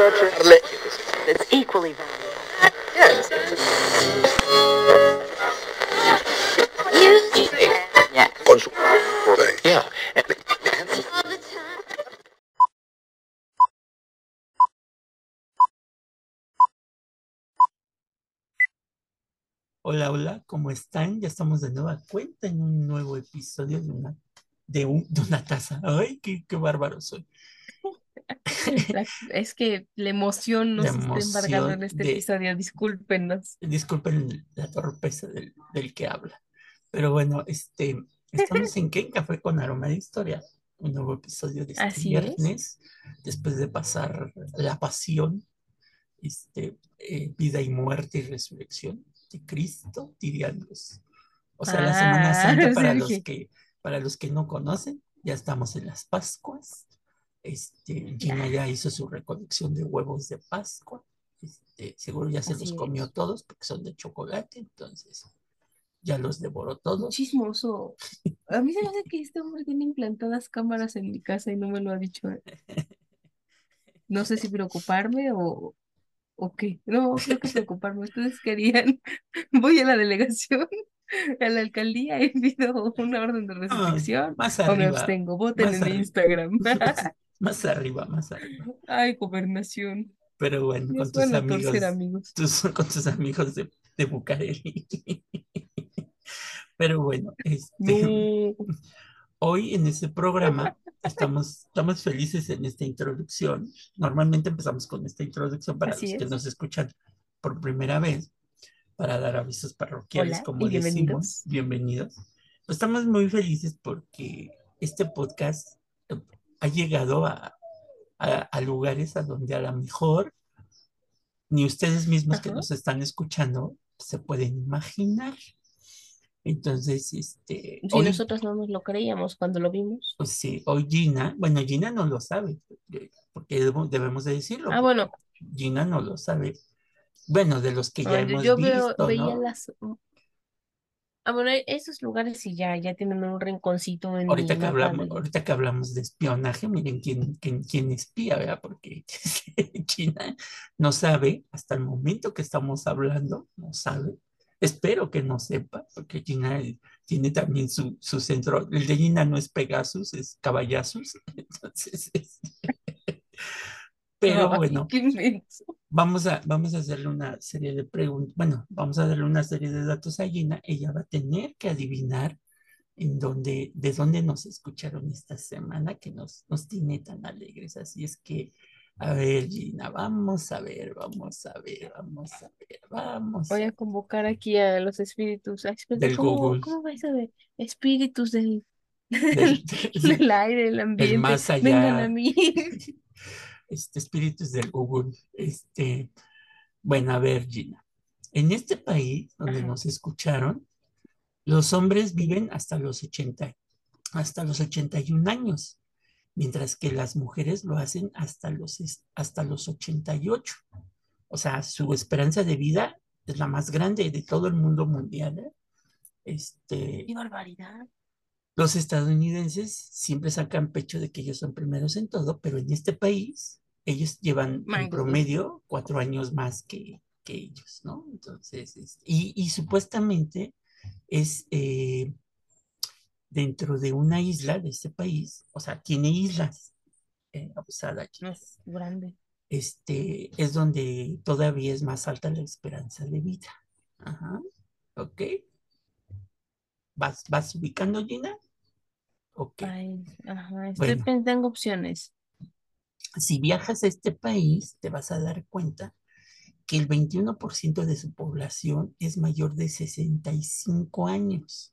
It's equally valuable. Hola, hola, ¿cómo están? Ya estamos de nueva cuenta en un nuevo episodio de una, de un- de una taza. Ay, qué, qué bárbaro soy. La- Es que la emoción nos La está embargando en emoción este de- episodio, discúlpenos. Disculpen la torpeza del, del que habla. Pero bueno, este, estamos en qué? En Café con Aroma de Historia. Un nuevo episodio de este Así es. viernes, después de pasar la pasión, este, eh, vida y muerte y resurrección de Cristo, dirían los. O sea, la Semana Ah, Santa para los que, para los que no conocen, ya estamos en las Pascuas. Este, Gina ya hizo su recolección de huevos de Pascua. Este, seguro ya se Así los comió es. todos porque son de chocolate, entonces ya los devoró todos. Chismoso. A mí se me hace que este hombre tiene implantadas cámaras en mi casa y no me lo ha dicho. No sé si preocuparme o, o qué. No, creo que preocuparme. Ustedes querían. Voy a la delegación, a la alcaldía y pido una orden de Ah, restricción más o me arriba, abstengo. Voten en arriba. Instagram. Más arriba, más arriba. Ay, gobernación. Pero bueno, con tus amigos, amigos. tus- con tus amigos de, de Bucareli. Pero bueno, este, No. hoy en este programa estamos, estamos felices en esta introducción. Normalmente empezamos con esta introducción para Así los que es. nos escuchan por primera vez, para dar avisos parroquiales, Hola como decimos. bienvenidos. Bienvenidos. Pues estamos muy felices porque este podcast ha llegado a, a, a lugares a donde a lo mejor ni ustedes mismos que nos están escuchando se pueden imaginar. Entonces, este, Si hoy, nosotros no nos lo creíamos cuando lo vimos. pues sí, hoy Gina, bueno, Gina no lo sabe, porque- debemos, de decirlo, Ah, bueno, Gina no lo sabe. Bueno, de los que ya yo, hemos yo veo, visto, veía ¿no? las... Ah, bueno, esos lugares sí ya, ya tienen un rinconcito en Ahorita que hablamos, de... ahorita que hablamos de espionaje, miren quién, quién, quién espía, ¿verdad? Porque China no sabe, hasta el momento que estamos hablando, no sabe. Espero que no sepa, porque China eh, tiene también su, su centro. El de China no es Pegasus, es Caballazus. Entonces, es- pero Ay, bueno, qué. Vamos a, vamos a hacerle una serie de preguntas, bueno, vamos a darle una serie de datos a Gina. Ella va a tener que adivinar en dónde, de dónde nos escucharon esta semana que nos, nos tiene tan alegres. Así es que, a ver, Gina, vamos a ver, vamos a ver, vamos a ver, vamos Voy a a convocar aquí a los espíritus. Ay, Del ¿cómo, Google. cómo va eso de espíritus del, del, del- del aire, del ambiente? más Vengan allá, a mí. este, espíritus del Google. Este, bueno, a ver, Gina, en este país donde Ajá. nos escucharon, Los hombres viven hasta los 80, hasta los 81 años, mientras que las mujeres lo hacen hasta los, hasta los 88. O sea, su esperanza de vida es la más grande de todo el mundo mundial. ¿eh? Este, ¡Qué barbaridad! Los estadounidenses siempre sacan pecho de que ellos son primeros en todo, pero en este país ellos llevan en promedio cuatro años más que, que ellos, ¿no? Entonces, es- y, y supuestamente es eh, dentro de una isla de este país, o sea, tiene islas, eh, es grande. Este, es donde todavía es más alta la esperanza de vida. Ajá, ok. ¿Vas, vas ubicando, Gina? Ok. Ay, ajá, estoy Bueno. pensando en opciones. Si viajas a este país, te vas a dar cuenta que el 21% de su población es mayor de 65 años,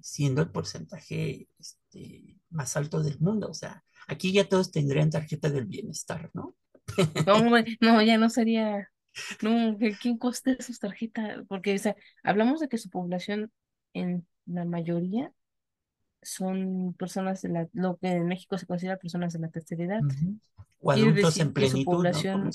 siendo el porcentaje este, más alto del mundo. O sea, aquí ya todos tendrían tarjeta del bienestar, ¿no? No, ya no sería. No, ¿qué- ¿quién coste sus tarjetas? Porque, o sea, hablamos de que su población, en la mayoría, son personas de la, lo que en México se considera personas de la tercera edad. Ujú. O Quiere adultos en su plenitud, ¿no? población-.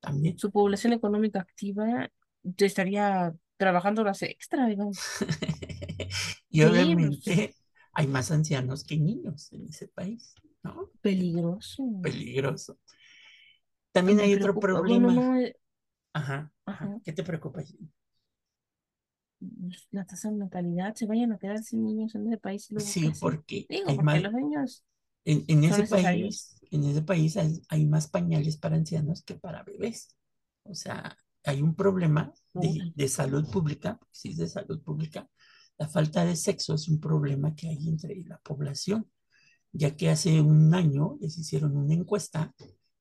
También. Su población económica activa estaría trabajando horas extra, digamos. Y Sí, obviamente hay más ancianos que niños en ese país, ¿no? Peligroso. Peligroso. También me hay otro preocupa, bueno, problema. no, eh, Ajá, ajá. ¿Qué te preocupa? pues, la tasa de natalidad, se vayan a quedar sin niños en ese país y Sí, porque Digo, hay porque más, los niños en, en ese país, en ese país hay, hay más pañales para ancianos que para bebés. O sea, hay un problema de, de salud pública, si es de salud pública, la falta de sexo es un problema que hay entre la población, ya que hace un año les hicieron una encuesta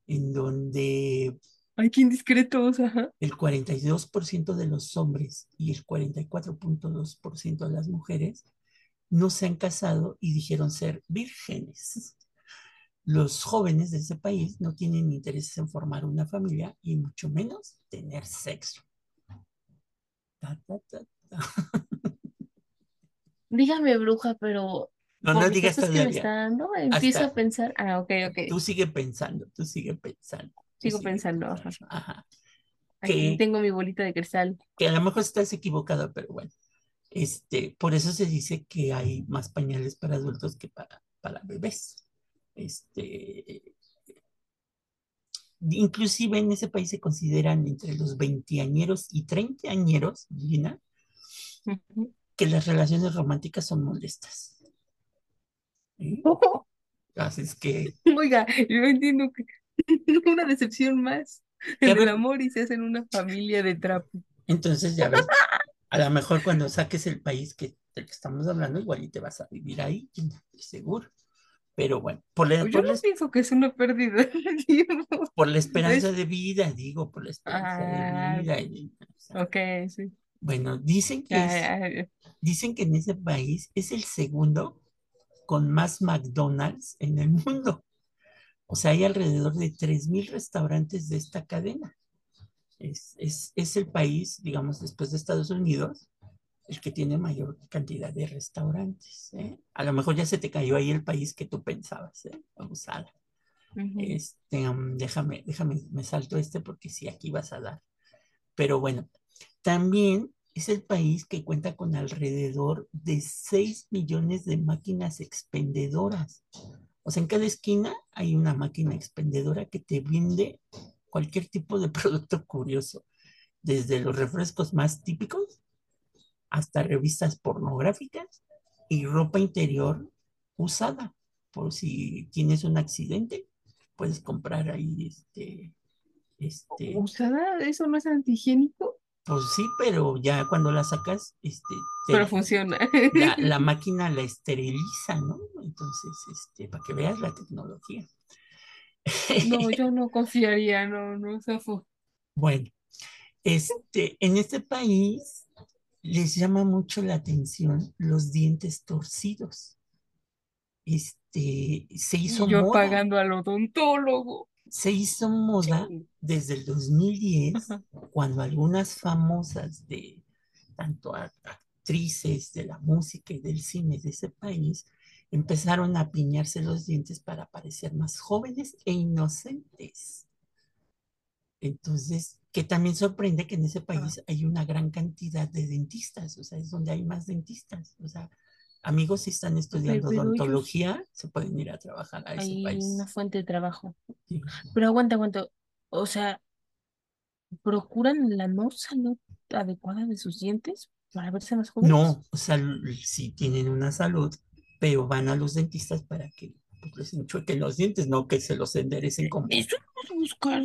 en donde Ay, qué indiscretos, ajá. el 42% de los hombres y el 44.2% de las mujeres no se han casado y dijeron ser vírgenes. Los jóvenes de ese país no tienen intereses en formar una familia y mucho menos tener sexo. Ta, ta, ta, ta. Dígame, bruja, pero No, no digas datos que me todavía. está dando, empiezo a pensar, ah, ok, ok, tú sigue pensando, tú sigue pensando, sigo sigue pensando, ajá. Aquí Que, tengo mi bolita de cristal. que a lo mejor estás equivocado, pero bueno. Este, por eso se dice que hay más pañales para adultos que para, para bebés. Este, inclusive en ese país se consideran entre los veinteañeros y treintañeros, Gina, que las relaciones románticas son molestas. ¿sí? Así es que, Oiga, yo entiendo que una decepción más en el amor y se hacen una familia de trapo. entonces ya ves, a lo mejor cuando saques el país que, del que estamos hablando, igual y te vas a vivir ahí, seguro. Pero bueno, por la, Yo por la no pienso que es una pérdida de tiempo. por la esperanza Es, de vida, digo, por la esperanza de ah, vida. y, o sea, ok, sí. bueno, dicen que es, dicen que en ese país es el segundo con más McDonald's en el mundo. O sea, hay alrededor de 3.000 restaurantes de esta cadena. Es, es, es el país, digamos, después de Estados Unidos, el que tiene mayor cantidad de restaurantes. ¿eh? A lo mejor ya se te cayó ahí el país que tú pensabas, ¿eh? Abusada. Este, um, déjame, déjame, me salto este porque sí, aquí vas a dar. Pero bueno, también es el país que cuenta con alrededor de 6 millones de máquinas expendedoras. O sea, en cada esquina hay una máquina expendedora que te vende cualquier tipo de producto curioso, desde los refrescos más típicos hasta revistas pornográficas y ropa interior usada. Por si tienes un accidente, puedes comprar ahí este, este, ¿Usada? ¿Eso no es antihigiénico? Pues sí, pero ya cuando la sacas, este, Pero funciona. la, la máquina la esteriliza, ¿no? Entonces, este, para que veas la tecnología. No, yo no confiaría, no, no, zafo. Bueno, este, en este país les llama mucho la atención los dientes torcidos. Este, se hizo yo moda, pagando al odontólogo. Se hizo moda Sí. desde el 2010, Ajá. cuando algunas famosas de tanto actrices de la música y del cine de ese país empezaron a piñarse los dientes para parecer más jóvenes e inocentes. Entonces, que también sorprende que en ese Ah, país hay una gran cantidad de dentistas, o sea, es donde hay más dentistas. O sea, amigos, si están estudiando pero odontología, se pueden ir a trabajar a ese hay una país. fuente de trabajo. Sí. Pero aguanta, aguanta. O sea, ¿procuran la no salud adecuada de sus dientes para verse más jóvenes? No, o sea, sí tienen una salud, pero van a los dentistas para que pues, les enchuequen los dientes, no que se los enderecen como... Eso es buscar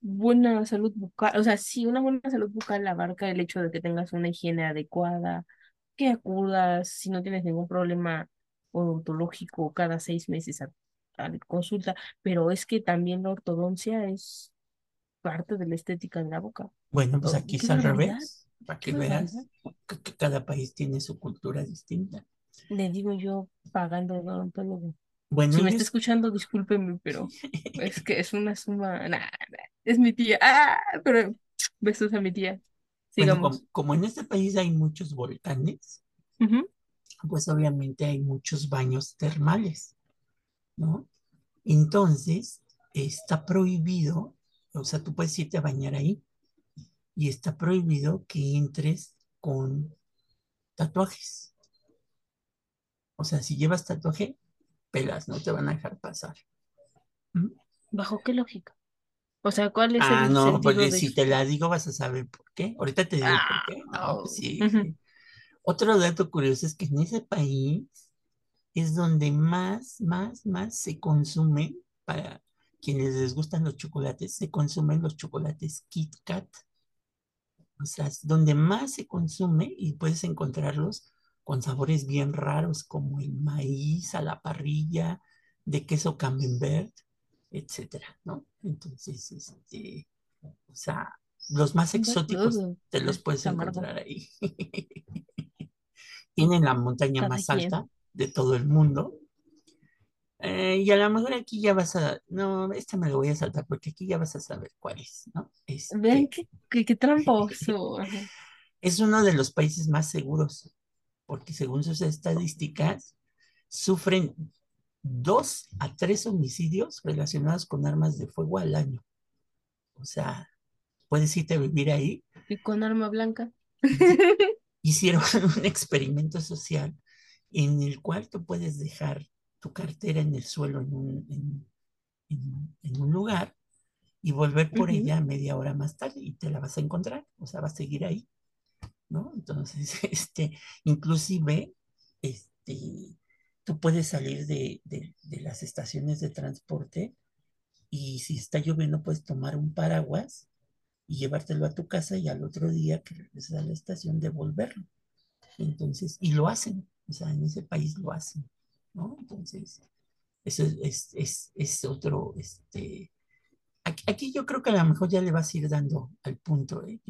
buena salud bucal. O sea, sí, una buena salud bucal abarca el hecho de que tengas una higiene adecuada, que acudas si no tienes ningún problema odontológico cada seis meses a, a consulta, pero es que también la ortodoncia es parte de la estética de la boca. Bueno, pues Oh, aquí qué es al revés, para que veas que, que cada país tiene su cultura distinta. Le digo yo pagando al odontólogo. Bueno, Si me está escuchando, discúlpeme, pero es que es una suma. Nah, nah, es mi tía. Ah, pero besos a mi tía. Bueno, como, en este país hay muchos volcanes, pues obviamente hay muchos baños termales, ¿no? Entonces, está prohibido, o sea, tú puedes irte a bañar ahí y está prohibido que entres con tatuajes. O sea, si llevas tatuaje, pelas, no te van a dejar pasar. ¿Mm? ¿Bajo qué lógica? O sea, ¿cuál es Ah, el no, porque de si te la digo vas a saber por qué. Ahorita te digo por Ah, qué. No, pues sí. ujú. Otro dato curioso es que en ese país es donde más, más, más se consumen, para quienes les gustan los chocolates, se consumen los chocolates Kit Kat. O sea, es donde más se consume y puedes encontrarlos con sabores bien raros como el maíz a la parrilla, de queso camembert, etcétera, ¿no? Entonces, este, o sea, los más exóticos te los es puedes encontrar ahí. Tienen la montaña más alta de todo el mundo. Eh, y a lo mejor aquí ya vas a, no, esta me lo voy a saltar porque aquí ya vas a saber cuál es, ¿no? Este, qué, qué, qué tramposo. Es uno de los países más seguros, porque según sus estadísticas, sufren dos a tres homicidios relacionados con armas de fuego al año. O sea, puedes irte a vivir ahí. Y con arma blanca. Hicieron un experimento social en el cual tú puedes dejar tu cartera en el suelo en un, en, en- en un lugar y volver por Ujú. ella media hora más tarde y te la vas a encontrar, o sea, va a seguir ahí, ¿no? Entonces, este, inclusive, este, tú puedes salir de, de- las estaciones de transporte y si está lloviendo puedes tomar un paraguas y llevártelo a tu casa y al otro día que regreses a la estación devolverlo. Entonces, y lo hacen, o sea, en ese país lo hacen, ¿no? Entonces, eso es, es, es, otro, este, aquí, yo creo que a lo mejor ya le vas a ir dando al punto, ¿eh?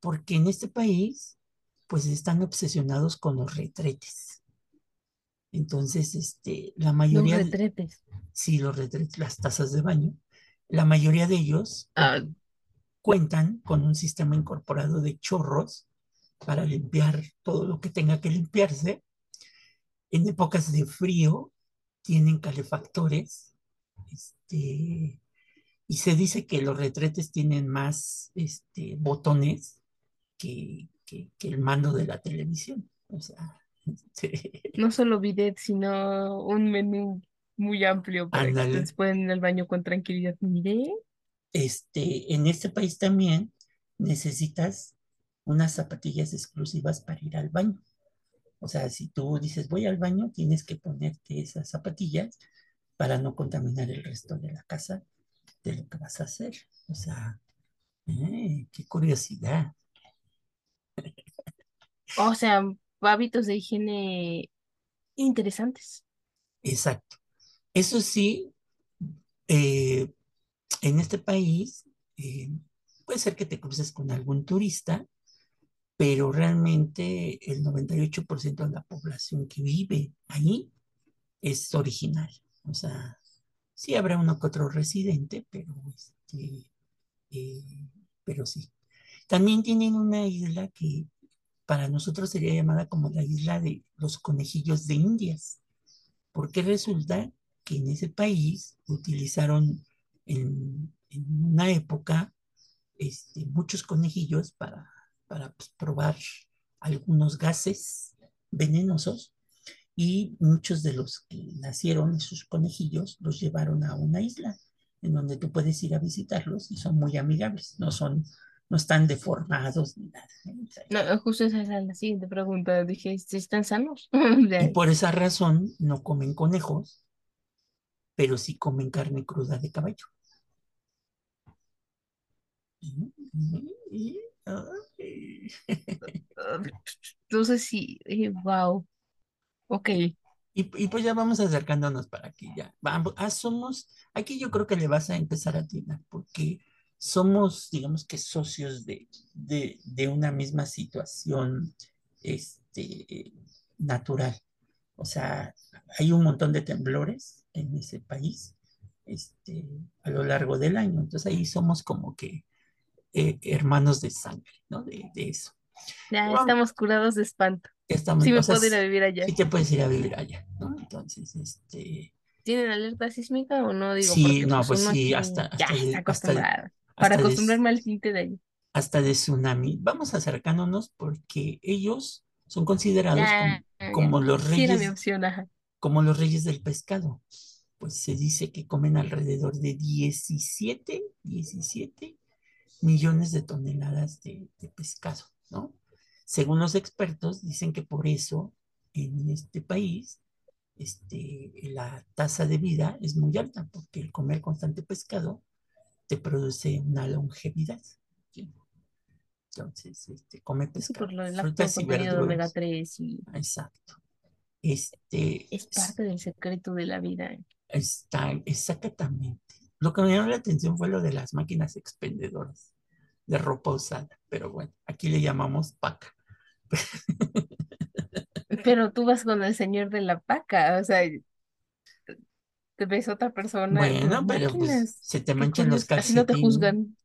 Porque en este país, pues están obsesionados con los retretes. Entonces, este, la Los mayoría, de, retretes. sí, los retretes, las tazas de baño, la mayoría de ellos Ah, cuentan con un sistema incorporado de chorros para limpiar todo lo que tenga que limpiarse. En épocas de frío tienen calefactores, este, y se dice que los retretes tienen más este, botones que, que, que el mando de la televisión. O sea, no solo bidet, sino un menú muy amplio para que ustedes puedan ir al baño con tranquilidad. Mire, Este, en este país también necesitas unas zapatillas exclusivas para ir al baño. O sea, si tú dices voy al baño, tienes que ponerte esas zapatillas para no contaminar el resto de la casa de lo que vas a hacer. O sea, eh, qué curiosidad. o sea, hábitos de higiene interesantes. Exacto. Eso sí, eh, en este país eh, puede ser que te cruces con algún turista, pero realmente el 98% de la población que vive ahí es original. O sea, sí habrá uno que otro residente, pero, este, eh, pero sí. También tienen una isla que para nosotros sería llamada como la isla de los conejillos de Indias, porque resulta que en ese país utilizaron en, una época este, muchos conejillos para, para pues, probar algunos gases venenosos y muchos de los que nacieron, esos conejillos, los llevaron a una isla en donde tú puedes ir a visitarlos y son muy amigables, no son, no están deformados ni nada. ¿eh? No, justo esa era la siguiente pregunta. Dije, ¿sí ¿están sanos? Y por esa razón no comen conejos, pero sí comen carne cruda de caballo. Entonces sí, wow. Ok. Y, y pues ya vamos acercándonos para que ya vamos. Ah, somos, aquí yo creo que le vas a empezar a atinar, porque somos, digamos que socios de, de, de una misma situación este, natural. O sea, hay un montón de temblores en ese país este, a lo largo del año. Entonces ahí somos como que eh, hermanos de sangre, ¿no? De, de eso. Ya estamos curados de espanto. estamos, Sí me puedo ir a vivir allá. sí te puedes ir a vivir allá, ¿no? Entonces, este, ¿Tienen alerta sísmica o no? Digo, sí, no, pues pues sí, hasta, ya hasta Para de, acostumbrarme al tinte de ahí. hasta de tsunami. Vamos acercándonos porque ellos son considerados Ya, como, ya. los Sí reyes, opción, como los reyes del pescado. pues se dice que comen alrededor de 17, 17 millones de toneladas de, de pescado, ¿no? Según los expertos, dicen que por eso en este país este, la tasa de vida es muy alta, porque el comer constante pescado te produce una longevidad. ¿sí? Entonces, este, come Sí, pescado, por lo del frutas y omega verduras. 3 y Exacto. Este, es parte del secreto de la vida. está exactamente. Lo que me llamó la atención fue lo de las máquinas expendedoras de ropa usada, pero bueno, aquí le llamamos paca. Pero tú vas con el señor de la paca, o sea, te ves otra persona, Bueno, no, pero pues se te manchan los curioso, así no te calcetines. juzgan.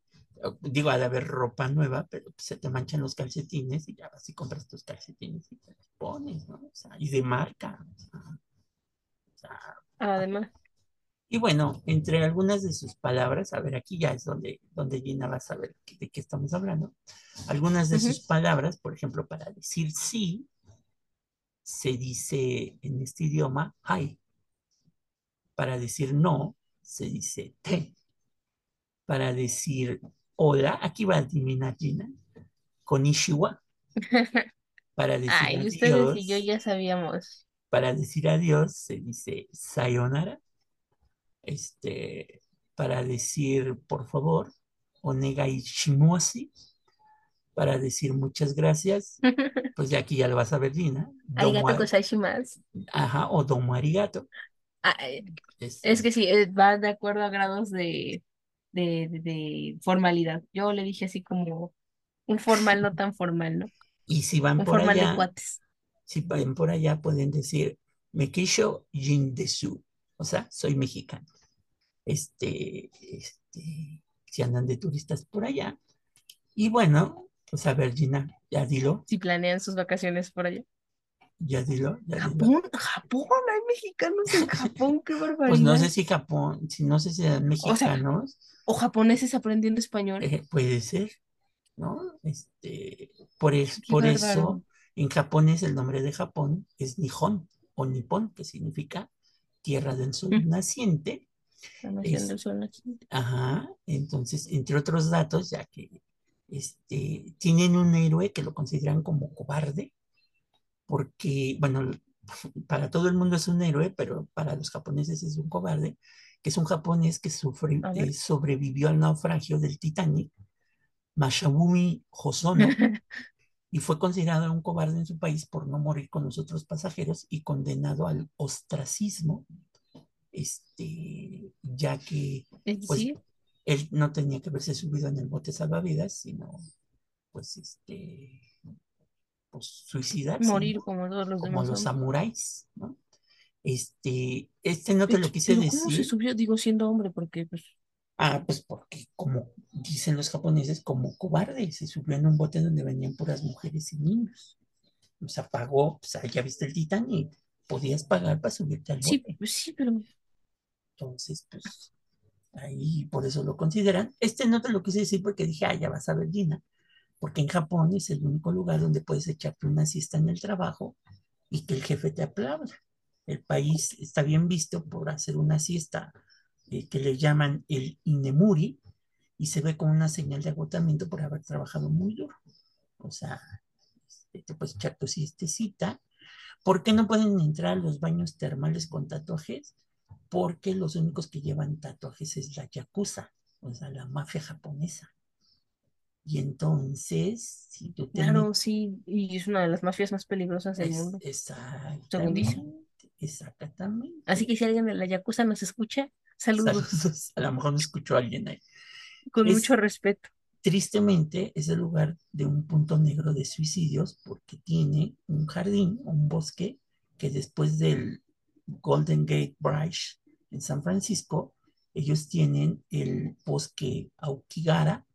Digo, de haber ropa nueva, pero pues, se te manchan los calcetines y ya vas y compras tus calcetines y te los pones, ¿no? O sea, y de marca. o sea, o sea, Además, y bueno, entre algunas de sus palabras, a ver, aquí ya es donde, donde Gina va a saber de qué estamos hablando. Algunas de sus palabras, por ejemplo, para decir sí, se dice en este idioma hay. Para decir no, se dice te. Para decir hola, aquí va a adivinar Gina, con Ishiwa. Para decir ay, ustedes y yo adiós, ya sabíamos. para decir adiós se dice sayonara. Este, para decir por favor, onegai shimoshi. Para decir muchas gracias, pues ya aquí ya lo vas a ver. Domo Arigato gozaimasu. Ajá, o domo arigato. Ah, eh, Este, Es que sí, eh, va de acuerdo a grados de, de, de- de formalidad. Yo le dije así como un formal, no tan formal, ¿no? y si van Un por formal de allá, cuates. si van por allá, pueden decir Mekisho Jindesu. O sea, soy mexicano. Este, este, si andan de turistas por allá. Y bueno, pues a ver, Gina, ya dilo, Si planean sus vacaciones por allá. Ya dilo, ya dilo. Japón, Japón, hay mexicanos en Japón, qué barbaridad. Pues no sé si Japón, si no sé si eran O sea, mexicanos, o japoneses aprendiendo español. eh, puede ser, ¿no? Este, por, es- por eso en japonés el nombre de Japón es Nihon o Nippon, que significa tierra del sol Mm. naciente. La nación Es- del sol naciente. Ajá, entonces, entre otros datos, ya que este, tienen un héroe que lo consideran como cobarde, porque, bueno, para todo el mundo es un héroe, pero para los japoneses es un cobarde, que es un japonés que sufre- eh, sobrevivió al naufragio del Titanic, Mashabumi Hosono, y fue considerado un cobarde en su país por no morir con los otros pasajeros y condenado al ostracismo, este, ya que Es pues decir, él no tenía que haberse subido en el bote salvavidas, sino pues este, pues suicidarse, morir ¿no? como todos los Como demás los samuráis, ¿no? Este, este no te lo quise pero ¿cómo se decir, subió? Digo, siendo hombre, porque pues, ah, pues porque como dicen los japoneses, como cobarde, se subió en un bote donde venían puras mujeres y niños. O sea, pagó, sea, ya viste el Titanic, podías pagar para subirte al sí, bote. pues sí, pero Entonces, pues ahí por eso lo consideran. Este no te lo quise decir porque dije, ah, ya vas a ver Gina, porque en Japón es el único lugar donde puedes echarte una siesta en el trabajo y que el jefe te aplauda. El país está bien visto por hacer una siesta eh, que le llaman el inemuri y se ve como una señal de agotamiento por haber trabajado muy duro. O sea, este, te puedes echar tu siestecita. ¿Por qué no pueden entrar a los baños termales con tatuajes? Porque los únicos que llevan tatuajes es la yakuza, o sea, la mafia japonesa. Y entonces, si tú te claro, metes, sí, y es una de las mafias más peligrosas del es, mundo, según dicen. exactamente, exactamente. Así que si alguien de la Yakuza nos escucha, saludos, Saludos. A lo mejor no escuchó a alguien ahí. con Es- mucho respeto. Tristemente, es el lugar de un punto negro de suicidios porque tiene un jardín, un bosque, que después del Golden Gate Bridge en San Francisco, ellos tienen el bosque Aokigara,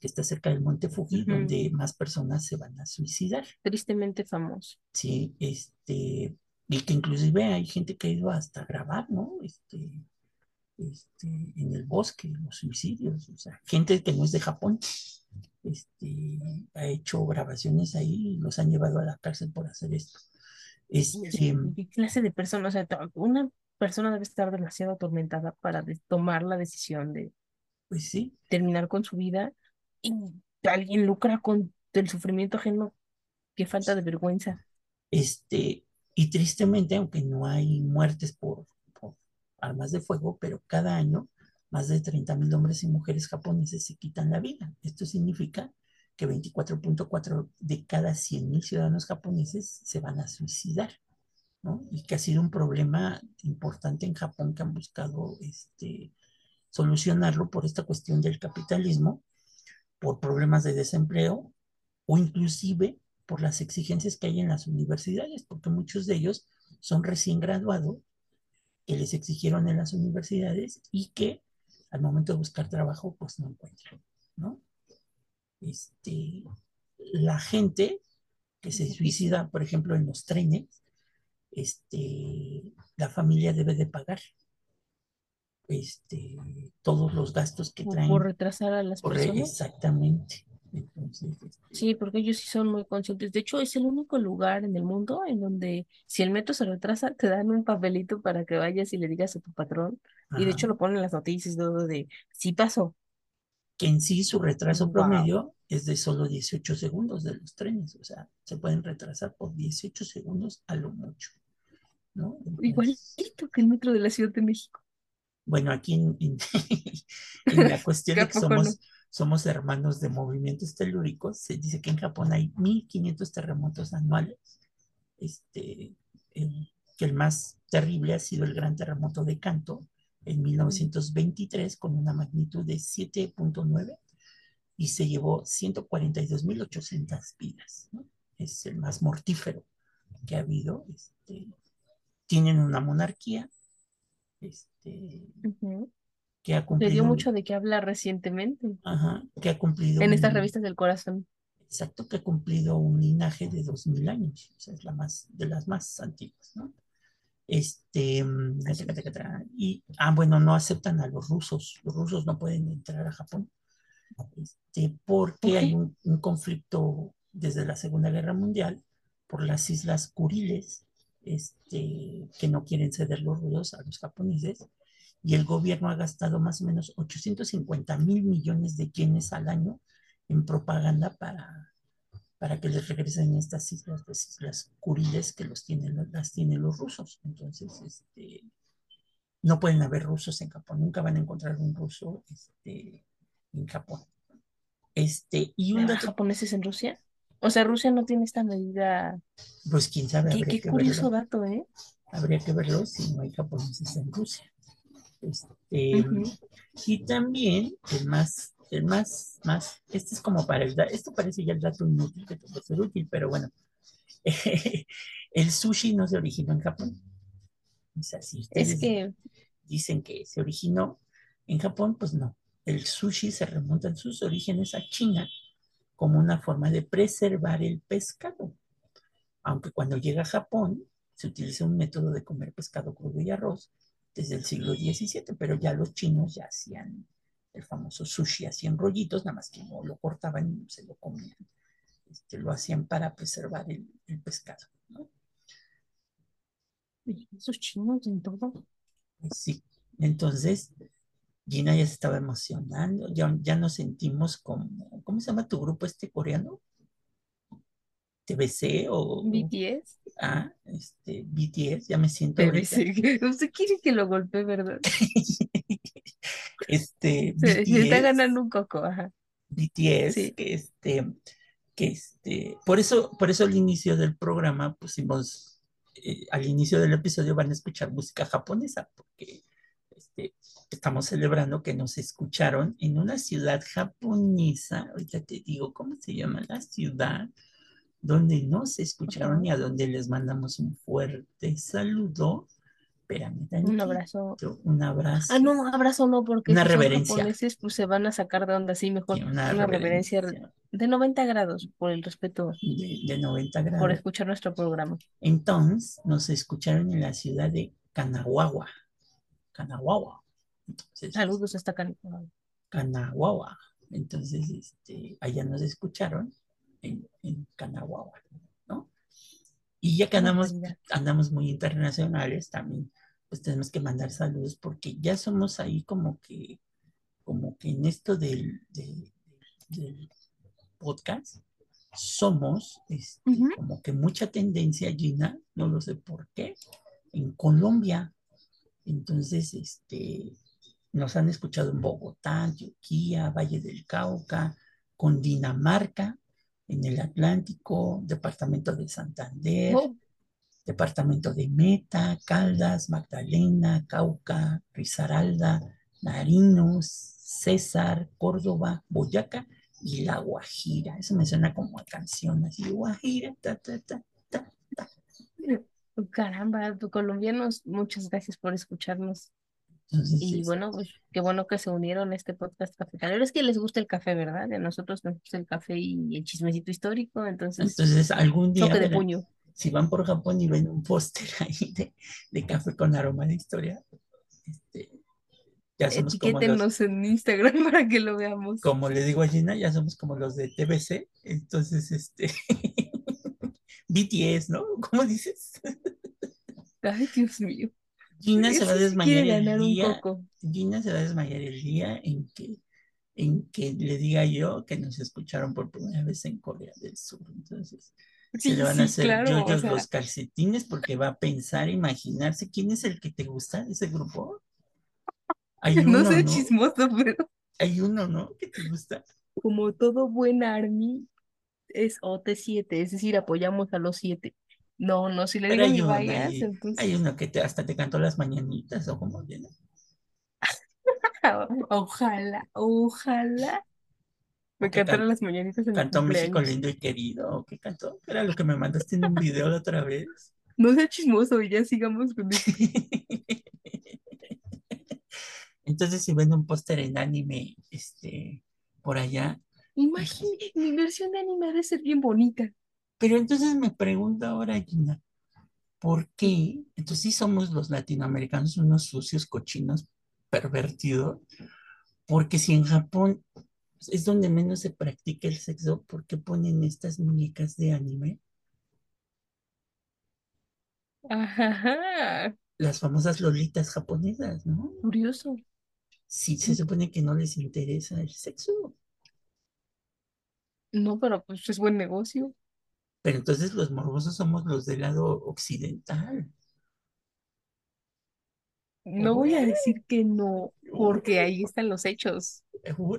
que está cerca del Monte Fuji, donde más personas se van a suicidar. Tristemente famoso. Sí, este, y que inclusive hay gente que ha ido hasta grabar, ¿no? Este, este, en el bosque, los suicidios, o sea, gente que no es de Japón, este, ha hecho grabaciones ahí y los han llevado a la cárcel por hacer esto. Este, ¿Qué clase de persona? O sea, una persona debe estar demasiado atormentada para tomar la decisión de Pues sí, terminar con su vida y alguien lucra con el sufrimiento ajeno. Qué falta de vergüenza. este, y tristemente, aunque no hay muertes por, armas de fuego, pero cada año más de 30 mil hombres y mujeres japoneses se quitan la vida. Esto significa que 24.4 de cada 100 mil ciudadanos japoneses se van a suicidar, ¿no? Y que ha sido un problema importante en Japón que han buscado este, solucionarlo por esta cuestión del capitalismo, por problemas de desempleo o inclusive por las exigencias que hay en las universidades, porque muchos de ellos son recién graduados que les exigieron en las universidades y que al momento de buscar trabajo pues no encuentran, ¿no? Este, la gente que se suicida, por ejemplo, en los trenes, este, la familia debe de pagar este, todos los gastos que traen. por retrasar a las por- personas. exactamente. Entonces, este, Sí, porque ellos sí son muy conscientes. De hecho, es el único lugar en el mundo en donde si el metro se retrasa, te dan un papelito para que vayas y le digas a tu patrón. Y de hecho lo ponen en las noticias, todo de, sí pasó. que en sí su retraso Wow. promedio es de solo 18 segundos de los trenes, o sea, se pueden retrasar por 18 segundos a lo mucho, ¿no? Entonces, Igualito que el metro de la Ciudad de México. Bueno, aquí en, en- en la cuestión ¿Que de que somos, no? somos hermanos de movimientos telúricos, se dice que en Japón hay 1.500 terremotos anuales, este, el- que el más terrible ha sido el gran terremoto de Kanto en 1923 con una magnitud de 7.9 y se llevó 142.800 vidas. ¿no? Es el más mortífero que ha habido. Este, tienen una monarquía este, que ha cumplido, dio un- mucho de qué hablar recientemente ajá, que ha cumplido en estas revistas del corazón. exacto, que ha cumplido un linaje de 2000 años. O sea, es la más, de las más antiguas, ¿no? Este, y, ah, bueno, no aceptan a los rusos. Los rusos no pueden entrar a Japón. Este, porque ¿Por hay un, un conflicto desde la Segunda Guerra Mundial por las islas Kuriles, este, que no quieren ceder los rusos a los japoneses, y el gobierno ha gastado más o menos 850 mil millones de yenes al año en propaganda para, para que les regresen estas islas, las islas Kuriles que los tienen, las tienen los rusos. Entonces, este, no pueden haber rusos en Japón, nunca van a encontrar un ruso este, en Japón. Este, y un ¿Habrá dato, japoneses en Rusia? O sea, Rusia no tiene esta medida. pues quién sabe, Qué, qué curioso verlo. dato, ¿eh? Habría que verlo si no hay japoneses en Rusia. Este. Y también el más, el más, más, este es como para el, esto parece ya el dato inútil que puede ser útil, pero bueno, el sushi no se originó en Japón. O sea, si Es ustedes que dicen que se originó en Japón, pues no. El sushi se remonta en sus orígenes a China como una forma de preservar el pescado. Aunque cuando llega a Japón se utiliza un método de comer pescado crudo y arroz desde el siglo XVII, pero ya los chinos ya hacían el famoso sushi, hacían rollitos, nada más que no lo cortaban y no se lo comían. Este, lo hacían para preservar el, el pescado. ¿no? oye, esos chinos en todo. Pues sí. Entonces, Gina ya se estaba emocionando, ya, ya nos sentimos como, ¿cómo se llama tu grupo este coreano? ¿TBC o BTS. ah, este, BTS? Ya me siento. Usted quiere que lo golpee, ¿verdad? Este, Se, se está BTS, ganando un coco, ajá. BTS, Sí. que este, que este, por eso, por eso al inicio del programa pusimos, eh, al inicio del episodio van a escuchar música japonesa, porque estamos celebrando que nos escucharon en una ciudad japonesa, ahorita te digo cómo se llama la ciudad, donde nos escucharon y a donde les mandamos un fuerte saludo. Espérame Un abrazo. un abrazo. Ah, no, abrazo no, porque Una si reverencia. japoneses, pues se van a sacar de onda así mejor. Sí, una Una reverencia reverencia de 90 grados por el respeto, de, de 90 por grados. escuchar nuestro programa. Entonces nos escucharon en la ciudad de Kanagawa. Kanagawa. Entonces, Saludos hasta acá. Kanagawa. Entonces, este, allá nos escucharon en, en ¿no? Y ya que andamos, andamos muy internacionales, también pues tenemos que mandar saludos porque ya somos ahí como que, como que en esto del, del, podcast, somos este, como que mucha tendencia, Gina, no lo sé por qué, en Colombia. Entonces, este, nos han escuchado en Bogotá, Antioquia, Valle del Cauca, con Dinamarca, en el Atlántico, Departamento de Santander, oh. Departamento de Meta, Caldas, Magdalena, Cauca, Risaralda, Narinos, César, Córdoba, Boyaca y La Guajira. Eso me suena como a canción así, Guajira, ta, ta, ta, ta, Caramba, colombianos, muchas gracias por escucharnos y bueno, pues qué bueno que se unieron a este podcast cafetalero. Es que les gusta el café, ¿verdad? A nosotros nos gusta el café y el chismecito histórico, entonces. Entonces, algún día. de puño. Si van por Japón y ven un póster ahí de, de, café con aroma de historia, este, ya somos Etiquétenos en Instagram para que lo veamos. Como le digo a Gina, ya somos como los de TBC, entonces, este. BTS, ¿no? ¿Cómo dices? Ay, Dios mío. Gina se va a desmayar el día. Gina se va a desmayar el día en que, en que le diga yo que nos escucharon por primera vez en Corea del Sur. Entonces, se le van a hacer yo los calcetines porque va a pensar, imaginarse quién es el que te gusta de ese grupo. Hay uno, no sé chismoso, pero. Hay uno, ¿no? Que te gusta. Como todo buen army es OT7, es decir, apoyamos a los siete. No, no, si le digo ni vayas, entonces. Hay uno que te, hasta te cantó las mañanitas, o como viene. ojalá, ojalá. Me cantaron las mañanitas en ¿Cantó México lindo y querido? ¿O qué cantó? Era lo que me mandaste en un video de otra vez. No sea chismoso y ya sigamos con eso. Entonces, si ven un póster en anime, este, por allá. Imagínate, mi versión de anime debe ser bien bonita. Pero entonces me pregunto ahora, Gina, ¿por qué? Entonces sí somos los latinoamericanos unos sucios, cochinos, pervertidos, porque si en Japón es donde menos se practica el sexo, ¿por qué ponen estas muñecas de anime? Ajá. Las famosas lolitas japonesas, ¿no? Curioso. Sí, se supone que no les interesa el sexo. No, pero pues es buen negocio. Pero entonces los morbosos somos los del lado occidental. No voy a decir que no, porque ahí están los hechos.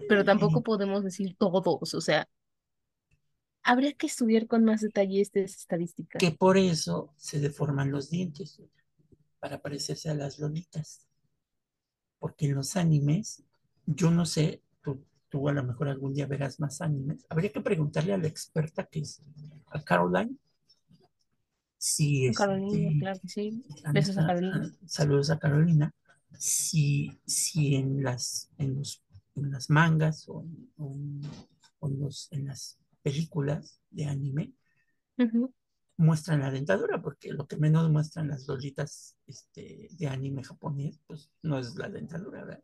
Pero tampoco podemos decir todos, o sea, habría que estudiar con más detalle estas estadísticas. Que por eso se deforman los dientes, para parecerse a las lolitas. Porque en los animes, yo no sé, tú, a lo mejor algún día verás más animes. Habría que preguntarle a la experta que es a Caroline. Si este, Carolina, claro que sí. Besos a Carolina. Saludos a Carolina. Si, si en, las, en, los, en las mangas o, en, los, en las películas de anime muestran la dentadura, porque lo que menos muestran las dolitas este, de anime japonés, pues no es la dentadura, ¿verdad?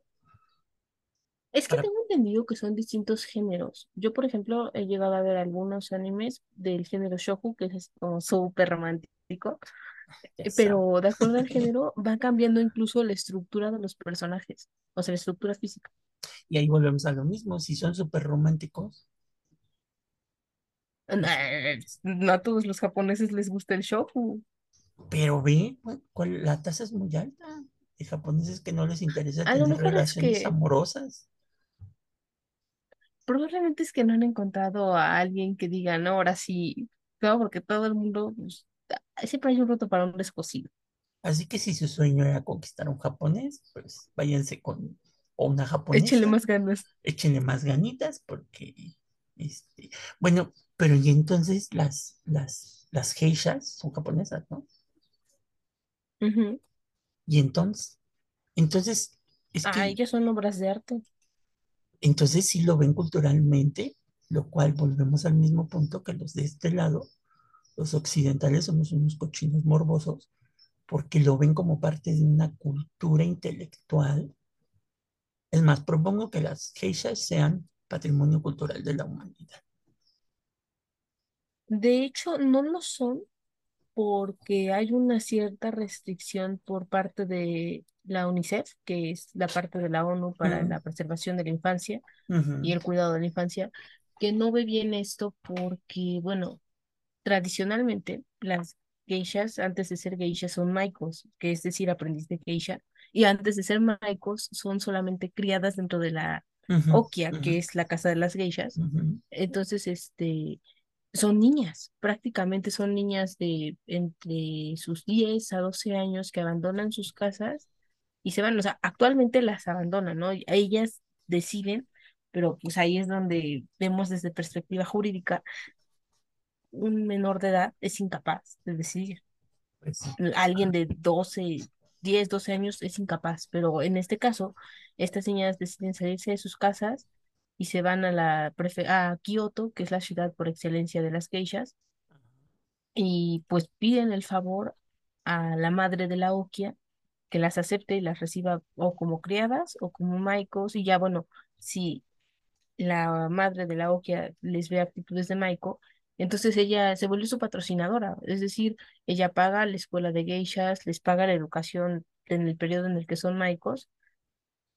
Es que tengo entendido que son distintos géneros. Yo, por ejemplo, he llegado a ver algunos animes del género shoku, que es como súper romántico, eh, pero de acuerdo al género va cambiando incluso la estructura de los personajes, o sea, la estructura física. Y ahí volvemos a lo mismo, si son súper románticos. No a todos los japoneses les gusta el shoku. Pero ve, la tasa es muy alta. Hay japoneses que no les interesa tener relaciones amorosas probablemente es que no han encontrado a alguien que diga, no, ahora sí, no, porque todo el mundo, pues, siempre hay un roto para un descosido. Así que si su sueño era conquistar a un japonés, pues váyanse con o una japonesa. Échenle más ganas. Échenle más ganitas porque, este, bueno, pero y entonces las, las, las geishas son japonesas, ¿no? Y entonces, entonces, es que... Ah, ellas son obras de arte. Entonces sí lo ven culturalmente, lo cual volvemos al mismo punto que los de este lado, los occidentales somos unos cochinos morbosos, porque lo ven como parte de una cultura intelectual. Es más, propongo que las geishas sean patrimonio cultural de la humanidad. De hecho, no lo son, porque hay una cierta restricción por parte de la UNICEF, que es la parte de la ONU para Mm. la preservación de la infancia Ujú, y el cuidado de la infancia, que no ve bien esto porque, bueno, tradicionalmente las geishas, antes de ser geishas, son maikos, que es decir, aprendiz de geisha, y antes de ser maikos son solamente criadas dentro de la ujú, okia, ujú, que es la casa de las geishas. Entonces, este, son niñas, prácticamente son niñas de entre sus 10 a 12 años que abandonan sus casas y se van, o sea, actualmente las abandonan, ¿no? Ellas deciden, pero pues ahí es donde vemos desde perspectiva jurídica, un menor de edad es incapaz de decidir. Pues. Alguien de 12, 10, 12 años es incapaz, pero en este caso, estas niñas deciden salirse de sus casas y se van a la a Kioto, que es la ciudad por excelencia de las geishas, y pues piden el favor a la madre de la Okia que las acepte y las reciba o como criadas o como maicos y ya bueno, si la madre de la Okia les ve actitudes de Maiko, entonces ella se vuelve su patrocinadora, es decir, ella paga la escuela de geishas, les paga la educación en el periodo en el que son Maikos,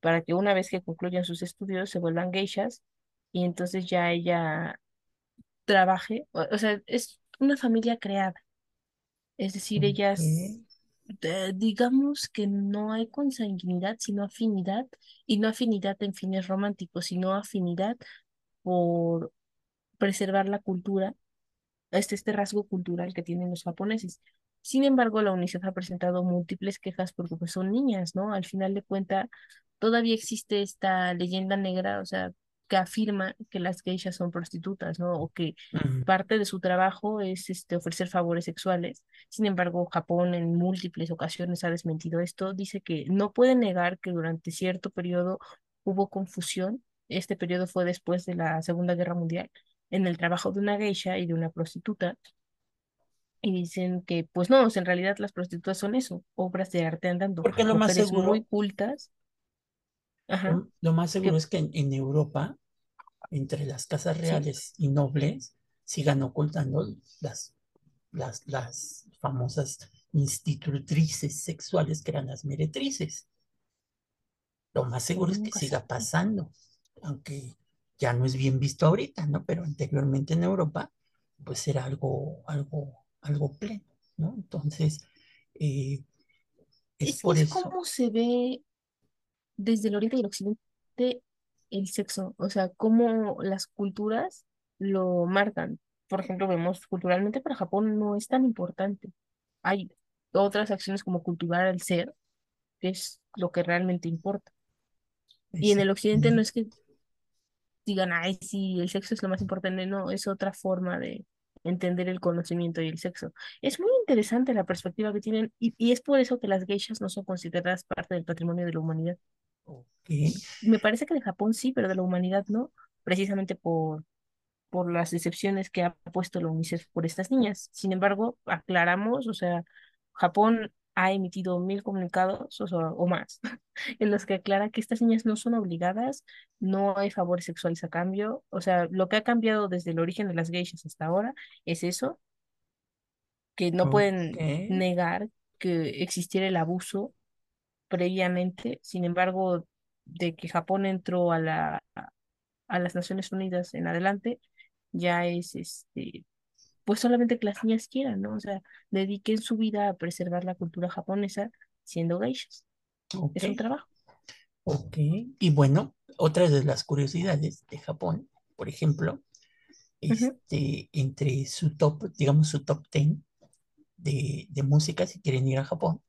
para que una vez que concluyan sus estudios se vuelvan geishas y entonces ya ella trabaje, o, o sea, es una familia creada, es decir, ellas, eh, digamos que no hay consanguinidad, sino afinidad, y no afinidad en fines románticos, sino afinidad por preservar la cultura, este, este rasgo cultural que tienen los japoneses. Sin embargo, la UNICEF ha presentado múltiples quejas porque pues, son niñas, ¿no? Al final de cuentas, todavía existe esta leyenda negra, o sea, que afirma que las geishas son prostitutas, ¿no? O que parte de su trabajo es este, ofrecer favores sexuales. Sin embargo, Japón en múltiples ocasiones ha desmentido esto. Dice que no puede negar que durante cierto periodo hubo confusión. Este periodo fue después de la Segunda Guerra Mundial en el trabajo de una geisha y de una prostituta. Y dicen que, pues no, en realidad las prostitutas son eso, obras de arte andando, Porque lo más mujeres muy seguro, cultas. Ajá, lo, lo más seguro es que en, en Europa, entre las casas sí. reales y nobles, sigan ocultando las, las, las famosas institutrices sexuales que eran las meretrices. Lo más seguro es que Nunca siga pasando, aunque ya no es bien visto ahorita, ¿no? Pero anteriormente en Europa, pues era algo, algo, algo pleno, ¿no? Entonces, eh, es Es, por es eso. como se ve desde el oriente y el occidente el sexo, o sea, cómo las culturas lo marcan. Por ejemplo, vemos culturalmente para Japón no es tan importante. Hay otras acciones como cultivar el ser, que es lo que realmente importa. Y en el occidente no es que digan, ay, sí, el sexo es lo más importante, no, es otra forma de entender el conocimiento y el sexo. Es muy interesante la perspectiva que tienen y, y es por eso que las geishas no son consideradas parte del patrimonio de la humanidad. Me parece que de Japón sí, pero de la humanidad no, precisamente por, por las excepciones que ha puesto la UNICEF por estas niñas. Sin embargo, aclaramos, o sea, Japón ha emitido mil comunicados o, sea, o más en los que aclara que estas niñas no son obligadas, no hay favores sexuales a cambio, o sea, lo que ha cambiado desde el origen de las geishas hasta ahora es eso, que no pueden negar que existiera el abuso previamente, sin embargo, de que Japón entró a la a las Naciones Unidas en adelante, ya es este, pues solamente que las niñas quieran, ¿no? O sea, dediquen su vida a preservar la cultura japonesa siendo geishas. Es un trabajo. Ok. Y bueno, otra de las curiosidades de Japón, por ejemplo, este, entre su top, digamos su top 10 de, de música, si quieren ir a Japón,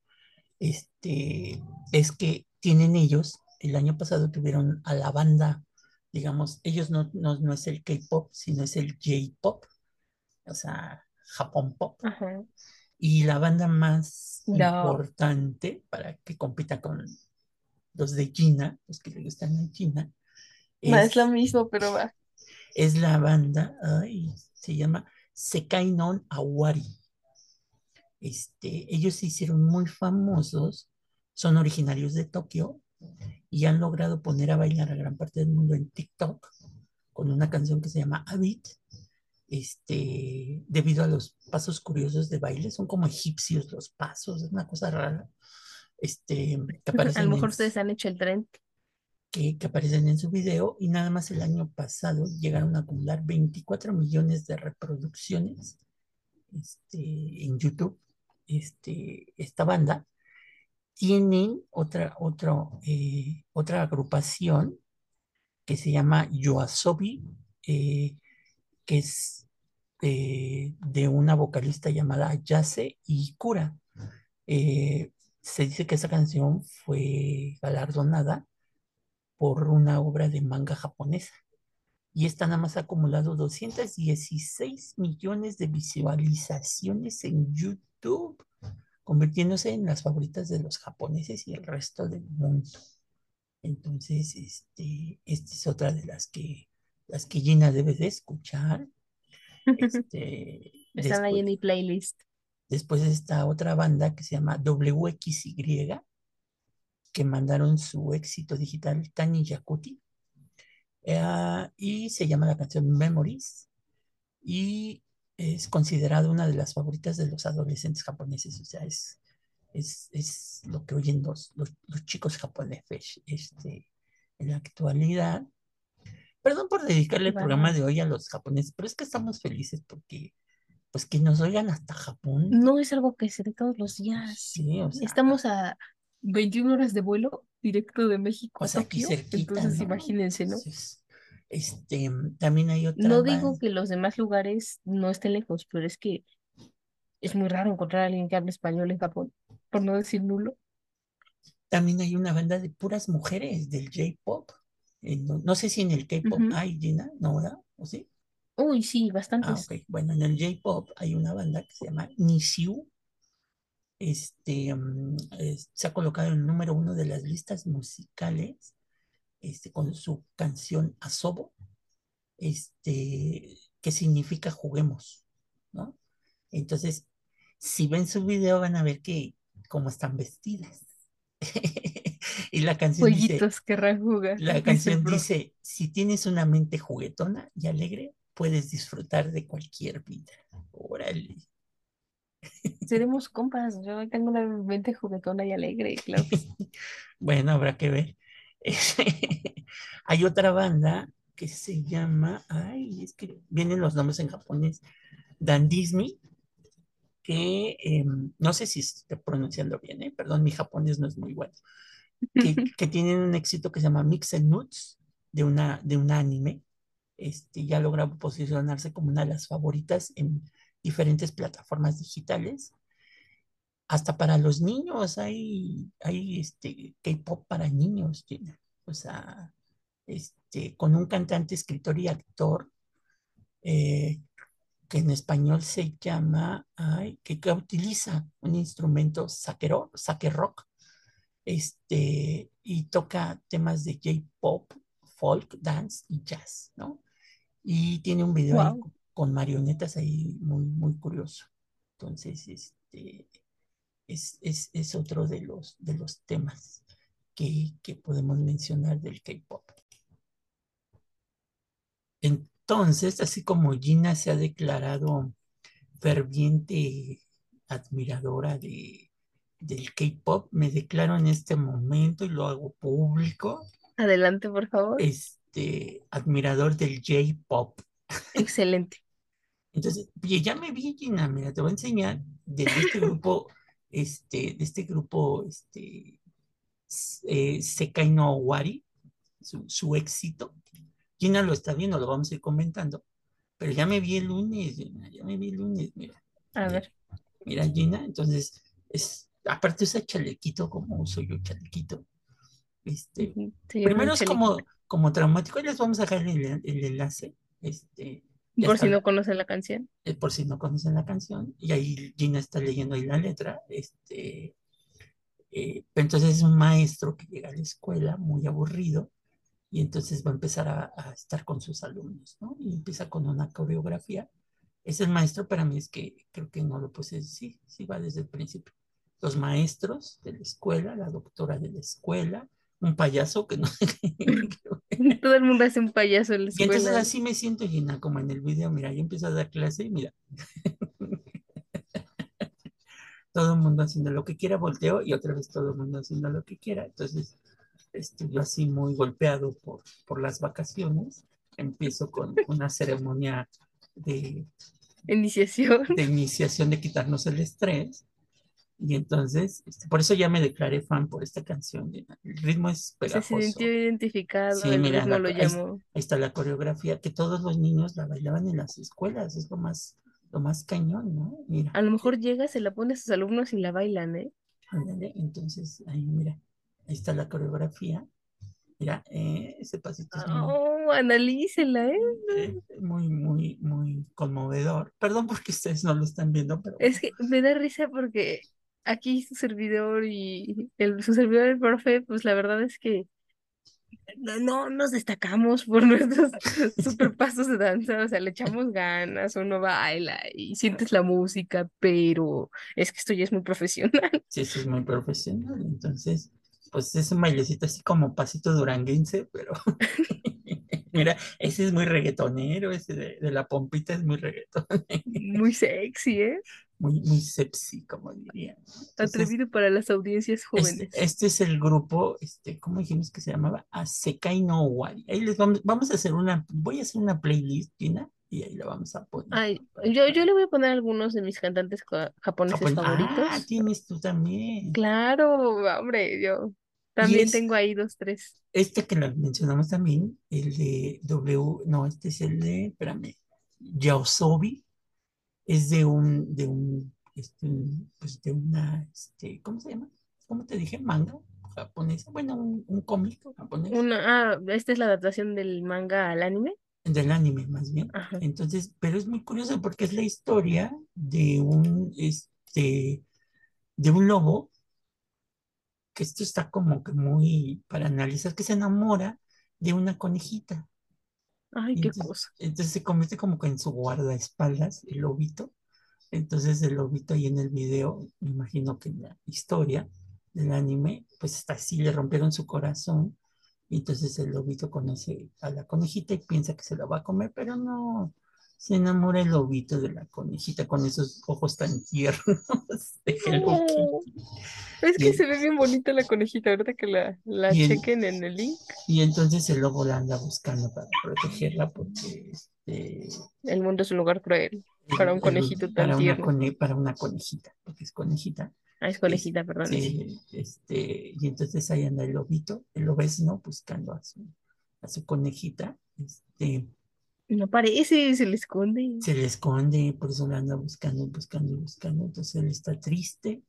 este, es que tienen ellos, el año pasado tuvieron a la banda, digamos, ellos no, no, no es el K-pop, sino es el J-pop, o sea, Japón pop. Ajá. Y la banda más No. importante para que compita con los de China, los que le gustan a China, No, es lo es, mismo, pero va. es la banda, ay, se llama Sekai non Awari. Este, ellos se hicieron muy famosos, son originarios de Tokio y han logrado poner a bailar a gran parte del mundo en TikTok con una canción que se llama Habit este, debido a los pasos curiosos de baile, son como egipcios los pasos, es una cosa rara. Este, que a lo mejor ustedes han hecho el tren. Que, que, aparecen en su video y nada más el año pasado llegaron a acumular 24 millones de reproducciones este, en YouTube. Este, esta banda tienen otra, eh, otra agrupación que se llama Yoasobi, eh, que es eh, de una vocalista llamada Yase y Kura. se dice que esa canción fue galardonada por una obra de manga japonesa. Y esta nada más ha acumulado 216 millones de visualizaciones en YouTube convirtiéndose en las favoritas de los japoneses y el resto del mundo. Entonces, este, esta es otra de las que, las que Gina debe de escuchar. Este, Están ahí en mi playlist. Después está otra banda que se llama WXY, que mandaron su éxito digital Tani Yakuti. Eh, y se llama la canción Memories. Y es considerada una de las favoritas de los adolescentes japoneses, o sea, es, es, lo que oyen los, los, chicos japoneses este, en la actualidad. Perdón por dedicarle el programa de hoy a los japoneses, pero es que estamos felices porque, pues, que nos oigan hasta Japón. No es algo que se ve todos los días. Sí, o sea, Estamos a 21 horas de vuelo directo de México a Tokio, entonces imagínense, ¿no? Este, también hay otra. No digo que los demás lugares no estén lejos, pero es que es muy raro encontrar a alguien que hable español en Japón, por no decir nulo. También hay una banda de puras mujeres del J-pop. No, sé si en el K-pop hay, Gina, ¿no? ¿verdad? ¿O sí? Uy, sí, bastantes. Ah, Bueno, en el J-pop hay una banda que se llama Nisiu. Este mm, se ha colocado en el número uno de las listas musicales este, con su canción Asobo, este, que significa juguemos, ¿no? Entonces, si ven su video van a ver que cómo están vestidas. y la canción dice, que La canción dice, si tienes una mente juguetona y alegre, puedes disfrutar de cualquier vida. Órale. Seremos compas, yo tengo una mente juguetona y alegre, claro. bueno, habrá que ver. Hay otra banda que se llama, ay, es que vienen los nombres en japonés, Dandismi, que em, no sé si estoy pronunciando bien, ¿eh? perdón, mi japonés no es muy bueno, que, tienen un éxito que se llama Mix and Nuts, de, una, de un anime, este, ya logra posicionarse como una de las favoritas en diferentes plataformas digitales. Hasta para los niños hay, hay este K-pop para niños, o sea, este, con un cantante, escritor y actor eh, que en español se llama, ay, que, utiliza un instrumento sake rock, este, y toca temas de J-pop, folk, dance y jazz, ¿no? Y tiene un video con marionetas ahí muy, muy curioso. Entonces, este, es, otro de los, de los temas que, podemos mencionar del K-Pop. Entonces, así como Gina se ha declarado ferviente admiradora de, del K-Pop, me declaro en este momento y lo hago público. Adelante, por favor. Este, admirador del J-Pop. Excelente. Entonces, ya me vi, Gina, mira, te voy a enseñar de este grupo este, de este grupo, este, eh, Sekai no Wari, su, éxito. Gina lo está viendo, lo vamos a ir comentando. Pero ya me vi el lunes, ya me vi el lunes, mira. A ver. Mira, Gina, entonces, es, aparte usa chalequito como uso yo chalequito. Este, primero es como, como traumático, les vamos a dejar el, el enlace. Este, por si no conocen la canción. Eh, por si no conocen la canción. Y ahí Gina está leyendo ahí la letra. Este, eh, entonces es un maestro que llega a la escuela muy aburrido y entonces va a empezar a, estar con sus alumnos, ¿no? Y empieza con una coreografía. Es el maestro, para mí es que creo que no lo puse, sí, sí va desde el principio. Los maestros de la escuela, la doctora de la escuela, un payaso que no Todo el mundo hace un payaso en la Y entonces escuela. así me siento, Gina, como en el video, mira, yo empiezo a dar clase y mira. todo el mundo haciendo lo que quiera, volteo y otra vez todo el mundo haciendo lo que quiera. Entonces, este, yo así muy golpeado por, por las vacaciones, empiezo con una ceremonia de, Iniciación. de iniciación de quitarnos el estrés. Y entonces, este, por eso ya me declaré fan por esta canción. El ritmo es Se pegajoso. sintió identificado, Sí, el mira, ritmo la- lo ahí- llamó. Ahí está la coreografía que todos los niños la bailaban en las escuelas, es lo más, lo más cañón, ¿no? Mira, A lo mejor llega, se la pone a sus alumnos y la bailan, ¿eh? ándale, entonces ahí mira, ahí está la coreografía. Mira, eh, ese pasito es muy, Oh, analícela, ¿eh? eh, muy, muy, muy conmovedor. Perdón porque ustedes no lo están viendo, pero Es que me da risa porque aquí su servidor y el, su servidor, el profe, pues la verdad es que no, no nos destacamos por nuestros super pasos de danza, o sea, le echamos ganas, uno baila y sientes la música, pero es que esto ya es muy profesional. sí, eso es muy profesional. Entonces, pues es un bailecito así como pasito duranguense, pero mira, ese es muy reggaetonero, ese de, de la pompita es muy reggaetonero. Muy sexy, ¿eh? Muy, muy sepsi, como diría. ¿no? Entonces, Atrevido para las audiencias jóvenes. este es el grupo, este, ¿cómo dijimos que se llamaba? Asekai no Wari. Ahí les vamos, vamos a hacer una, voy a hacer una playlist, Gina, y ahí la vamos a poner. Ay, yo, yo le voy a poner algunos de mis cantantes ja- japoneses Japón- favoritos. Ah, tienes tú también. Claro, hombre, yo también es- tengo ahí dos, tres. Este que lo mencionamos también, el de W, no, este es el de, espérame, Yaosobi, es de un, de un, este, pues de una, este, ¿cómo se llama? ¿Cómo te dije? Manga japonesa, bueno, un, un cómic japonés, Una, ah, esta es la adaptación del manga al anime. del anime más bien. Ajá. Entonces, pero es muy curioso porque es la historia de un, este, de un lobo, que esto está como que muy para analizar, que se enamora de una conejita. Ay, qué entonces, cosa. entonces se convierte como que en su guardaespaldas, el lobito. Entonces el lobito ahí en el video, me imagino que en la historia del anime, pues está así, le rompieron su corazón. Y entonces el lobito conoce a la conejita y piensa que se la va a comer, pero no. Se enamora el lobito de la conejita con esos ojos tan tiernos de Hello Kitty. Es que Y- se ve bien bonita la conejita, ahorita que la, la el- chequen en el link. Y entonces el lobo la anda buscando para protegerla porque este, El mundo es un lugar cruel. Para un conejito tan para una tierno. cone- para una conejita, porque es conejita. Ah, es conejita, perdón. Sí, este, y entonces ahí anda el lobito, el lobesno, buscando a su, a su conejita. Este, No parece, se le esconde. se le esconde, por eso la anda buscando, buscando, buscando. Entonces él está triste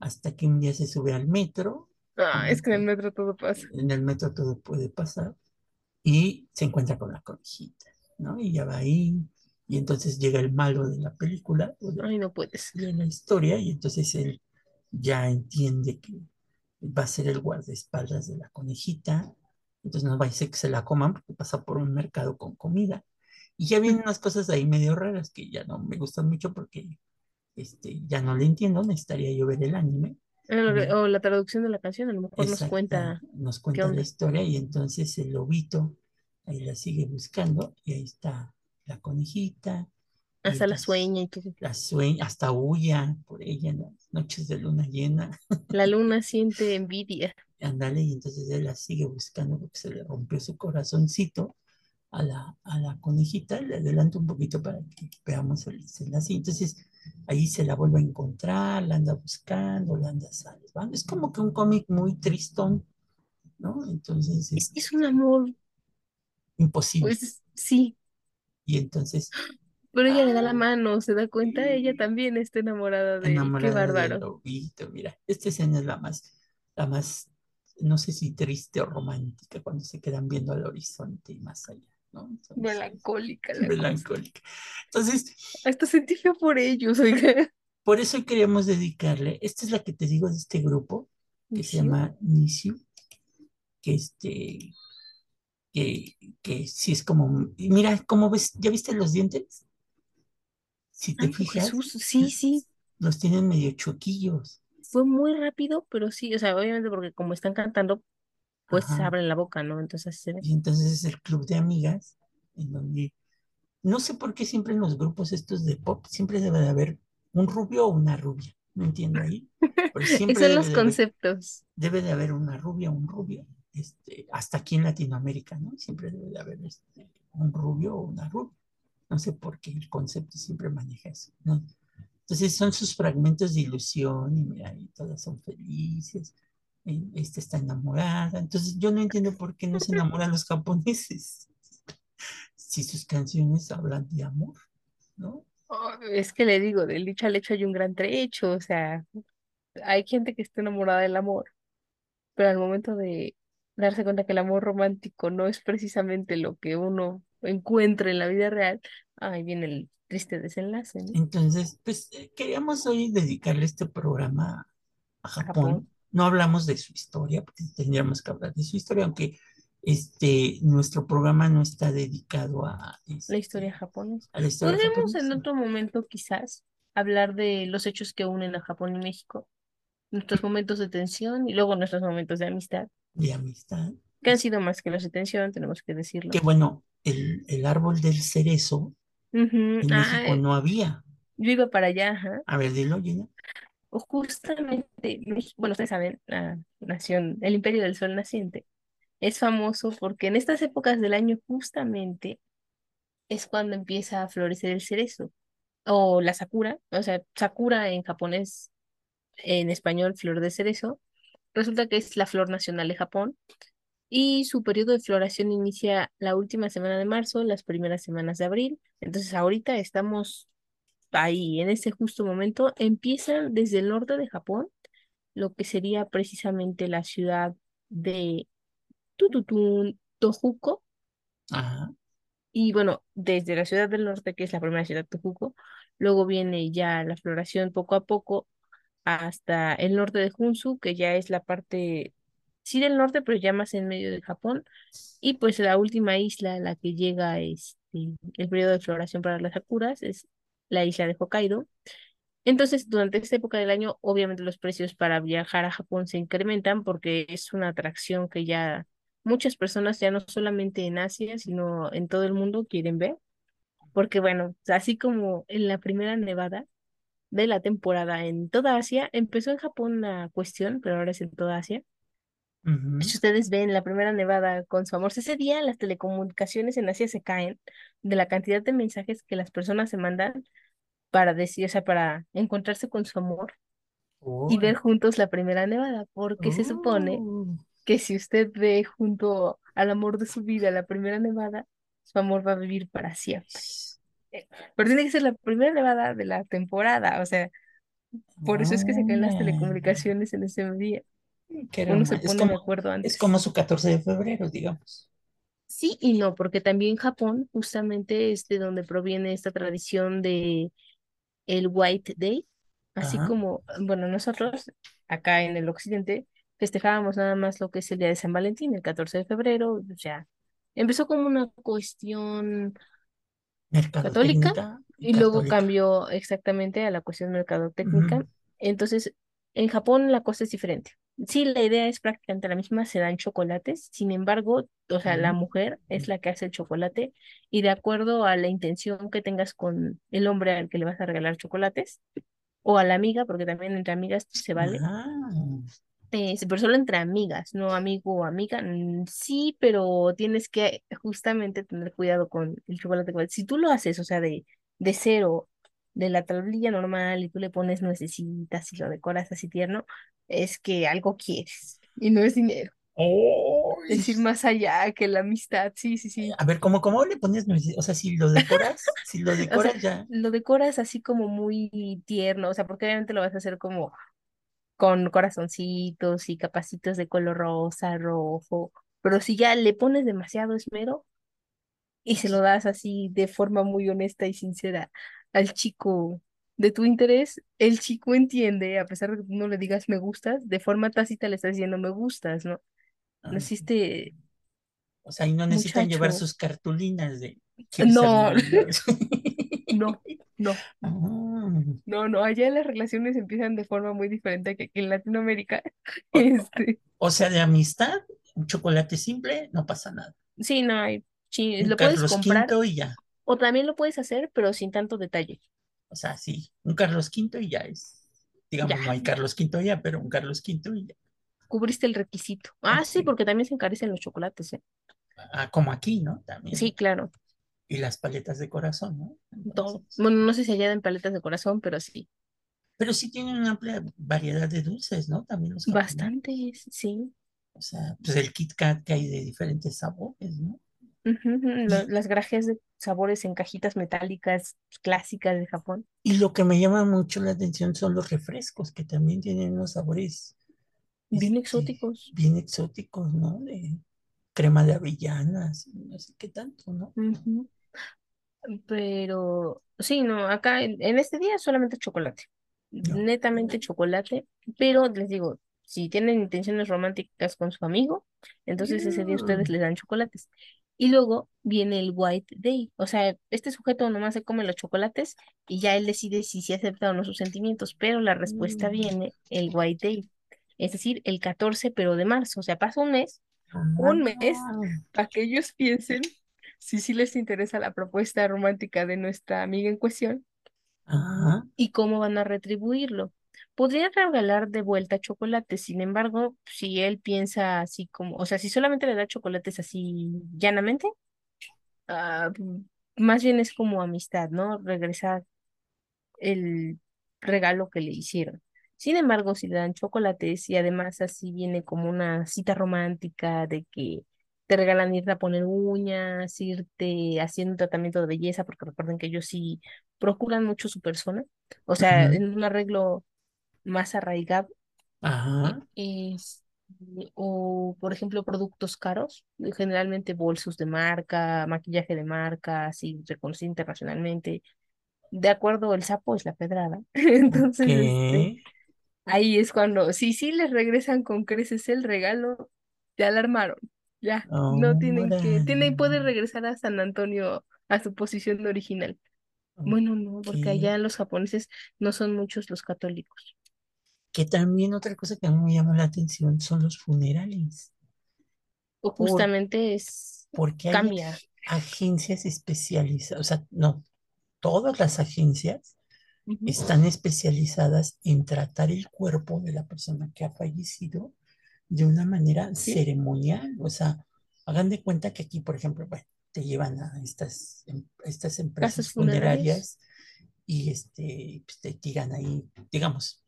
hasta que un día se sube al metro. Ah, es que en el metro todo pasa. En el metro todo puede pasar. Y se encuentra con la conejita, ¿no? Y ya va ahí. Y entonces llega el malo de la película, de, Ay, no puedes. de la historia, y entonces él ya entiende que va a ser el guardaespaldas de la conejita. Entonces no va a ser que se la coman porque pasa por un mercado con comida. Y ya vienen unas cosas ahí medio raras que ya no me gustan mucho porque este, ya no le entiendo, necesitaría yo ver el anime. O la traducción de la canción, a lo mejor nos Exacto, cuenta. nos cuenta la historia y entonces el lobito ahí la sigue buscando y ahí está la conejita. Hasta la sueña y todo. La sueña, hasta huya por ella en las noches de luna llena. La luna siente envidia. Ándale, y entonces él la sigue buscando porque se le rompió su corazoncito a la, a la conejita. Le adelanto un poquito para que veamos el desenlace. Entonces ahí se la vuelve a encontrar, la anda buscando, la anda salvando. Es como que un cómic muy tristón, ¿no? Entonces Es, un amor, imposible. pues sí, Y entonces pero ella le da la mano, se da cuenta, ella también está enamorada de. Qué enamorada del bárbaro. lobito, mira, esta escena es la más, la más, no sé si triste o romántica, cuando se quedan viendo al horizonte y más allá, ¿no? Entonces, Melancólica la cosa. melancólica. Entonces, Hasta sentí feo por ellos, oiga. por eso queríamos dedicarle, esta es la que te digo de este grupo, que se llama Nisiu, que este, que, que sí es como, mira, ¿cómo ves? ¿Ya viste los dientes? Si te Ay, fijas, Jesús, sí, sí. los tienen medio chuequillos. Fue muy rápido, pero sí, o sea, obviamente porque como están cantando, pues Ajá. abren la boca, ¿no? Entonces así se ve. Y entonces es el club de amigas, en donde no sé por qué siempre en los grupos estos de pop siempre debe de haber un rubio o una rubia. No entiendo ahí. Siempre Esos son los de haber, conceptos. debe de haber una rubia o un rubio. Este, hasta aquí en Latinoamérica, ¿no? Siempre debe de haber este, un rubio o una rubia. No sé por qué el concepto siempre maneja eso, ¿no? Entonces son sus fragmentos de ilusión y mira, y todas son felices. Esta está enamorada. Entonces yo no entiendo por qué no se enamoran los japoneses. Si sus canciones hablan de amor, ¿no? Oh, es que le digo, del dicho al hecho hay un gran trecho, o sea, hay gente que está enamorada del amor, pero al momento de darse cuenta que el amor romántico no es precisamente lo que uno encuentra en la vida real, ahí viene el triste desenlace, ¿no? Entonces, pues eh, queríamos hoy dedicarle este programa a Japón. Japón. No hablamos de su historia, porque tendríamos que hablar de su historia, aunque este, nuestro programa no está dedicado a, La este, historia japonesa. a la historia en otro momento quizás hablar de los hechos que unen a Japón y México, nuestros momentos de tensión y luego nuestros momentos de amistad, de amistad. que han sido más que los de tensión, tenemos que decirlo. Que bueno, el, el árbol del cerezo en México no había. yo iba para allá, ajá. A ver, dilo, Gina. Justamente, bueno, ustedes saben, la nación, el Imperio del Sol naciente, es famoso porque en estas épocas del año justamente es cuando empieza a florecer el cerezo o la sakura, o sea, sakura en japonés, en español, flor de cerezo, resulta que es la flor nacional de Japón y su periodo de floración inicia la última semana de marzo, las primeras semanas de abril. Entonces ahorita estamos ahí, en ese justo momento, empiezan desde el norte de Japón, lo que sería precisamente la ciudad de Tututun, Tohoku, Ajá. y bueno, desde la ciudad del norte, que es la primera ciudad, Tohoku, luego viene ya la floración poco a poco hasta el norte de Hunsu, que ya es la parte, sí del norte, pero ya más en medio de Japón, y pues la última isla a la que llega este, el periodo de floración para las sakuras es la isla de Hokkaido. Entonces, durante esta época del año, obviamente los precios para viajar a Japón se incrementan porque es una atracción que ya muchas personas, ya no solamente en Asia, sino en todo el mundo quieren ver. Porque bueno, así como en la primera nevada de la temporada en toda Asia, empezó en Japón la cuestión, pero ahora es en toda Asia. Ujú. Si ustedes ven la primera nevada con su amor, ese día las telecomunicaciones en Asia se caen de la cantidad de mensajes que las personas se mandan para decir, o sea, para encontrarse con su amor y ver juntos la primera nevada, porque se supone que si usted ve junto al amor de su vida la primera nevada, su amor va a vivir para siempre. Eh, Pero tiene que ser la primera nevada de la temporada, o sea, por eso es que se caen las Oh. telecomunicaciones en ese día. Uno se Es pone de acuerdo es antes. como su 14 de febrero, digamos. Sí y no, porque también Japón justamente es de donde proviene esta tradición de el White Day, así Ajá. como, bueno, nosotros acá en el occidente festejábamos nada más lo que es el día de San Valentín, el 14 de febrero, o sea, empezó como una cuestión católica y luego cambió exactamente a la cuestión mercadotécnica. Ujú. Entonces, en Japón la cosa es diferente. Sí, la idea es prácticamente la misma, se dan chocolates, sin embargo, o sea, la mujer es la que hace el chocolate y de acuerdo a la intención que tengas con el hombre al que le vas a regalar chocolates o a la amiga, porque también entre amigas se vale, Ah, eh, pero solo entre amigas, no amigo o amiga. mm, Sí, pero tienes que justamente tener cuidado con el chocolate. Si tú lo haces, o sea, de, de cero, de la tablilla normal, y tú le pones nuecesitas y lo decoras así tierno, es que algo quieres y no es dinero. ¡Ay! Es ir más allá que la amistad. Sí, sí, sí. A ver, ¿cómo, cómo le pones? O sea, si lo decoras, si lo O sea, decoras ya. lo decoras así como muy tierno, o sea, porque obviamente lo vas a hacer como con corazoncitos y capacitos de color rosa, rojo, pero si ya le pones demasiado esmero y se lo das así de forma muy honesta y sincera al chico de tu interés, el chico entiende, a pesar de que tú no le digas me gustas, de forma tácita le estás diciendo me gustas, ¿no? No existe O sea, y no necesitan llevar sus cartulinas de ¿quieres ser No, no, no. Ah, No, no, allá las relaciones empiezan de forma muy diferente que aquí en Latinoamérica. o, Este, o sea, de amistad un chocolate simple, no pasa nada. Sí, no hay. Sí, lo puedes comprar y ya. O también lo puedes hacer, pero sin tanto detalle. O sea, sí, un Carlos V y ya es. Digamos, Ya, no hay Carlos V ya, pero un Carlos V y ya. cubriste el requisito. Ah, sí, Sí. porque también se encarecen los chocolates, ¿eh? Ah, como aquí, ¿no? También. Sí, claro, Y las paletas de corazón, ¿no? todo. Bueno, no sé si allá en paletas de corazón, pero sí. pero sí tienen una amplia variedad de dulces, ¿no? También los. Bastantes, sí. O sea, pues el Kit Kat que hay de diferentes sabores, ¿no? Lo- Las grajeas de sabores en cajitas metálicas clásicas de Japón. y lo que me llama mucho la atención son los refrescos, que también tienen unos sabores, Bien este, exóticos. bien exóticos, ¿no? De crema de avellanas, no sé qué tanto, ¿no? Pero sí, no, acá en, en este día solamente chocolate, No. netamente chocolate, pero les digo, si tienen intenciones románticas con su amigo, entonces ese día ustedes Mm. les dan chocolates. Y luego viene el White Day, o sea, este sujeto nomás se come los chocolates y ya él decide si se acepta o no sus sentimientos, pero la respuesta Mm. viene el White Day, es decir, el 14 pero de marzo, o sea, pasa un mes, un mes Ah, para que ellos piensen si sí les interesa la propuesta romántica de nuestra amiga en cuestión ah, y cómo van a retribuirlo. Podrían regalar de vuelta chocolates, sin embargo, si él piensa así como, o sea, si solamente le da chocolates así llanamente, ah, más bien es como amistad, ¿no? Regresar el regalo que le hicieron. Sin embargo, si le dan chocolates y además así viene como una cita romántica de que te regalan irte a poner uñas, irte haciendo un tratamiento de belleza, porque recuerden que ellos sí procuran mucho su persona, o sea, en un arreglo más arraigado, ajá, es, o por ejemplo productos caros, generalmente bolsos de marca, maquillaje de marca, así reconocido internacionalmente. De acuerdo, el sapo es la pedrada. Entonces, este, ahí es cuando, si sí les regresan con creces el regalo, ya la armaron. Ya, no tienen que, tienen, puede órale, regresar a San Antonio a su posición original. Bueno, no, porque allá los japoneses no son muchos los católicos. Que también otra cosa que a mí me llama la atención son los funerales, O por, justamente es, porque hay cambia. ag- agencias especializadas, o sea, no, todas las agencias están especializadas en tratar el cuerpo de la persona que ha fallecido de una manera Sí, ceremonial. O sea, hagan de cuenta que aquí, por ejemplo, bueno, te llevan a estas, em- a estas empresas funerarias. funerarias y este, pues, te tiran ahí, digamos,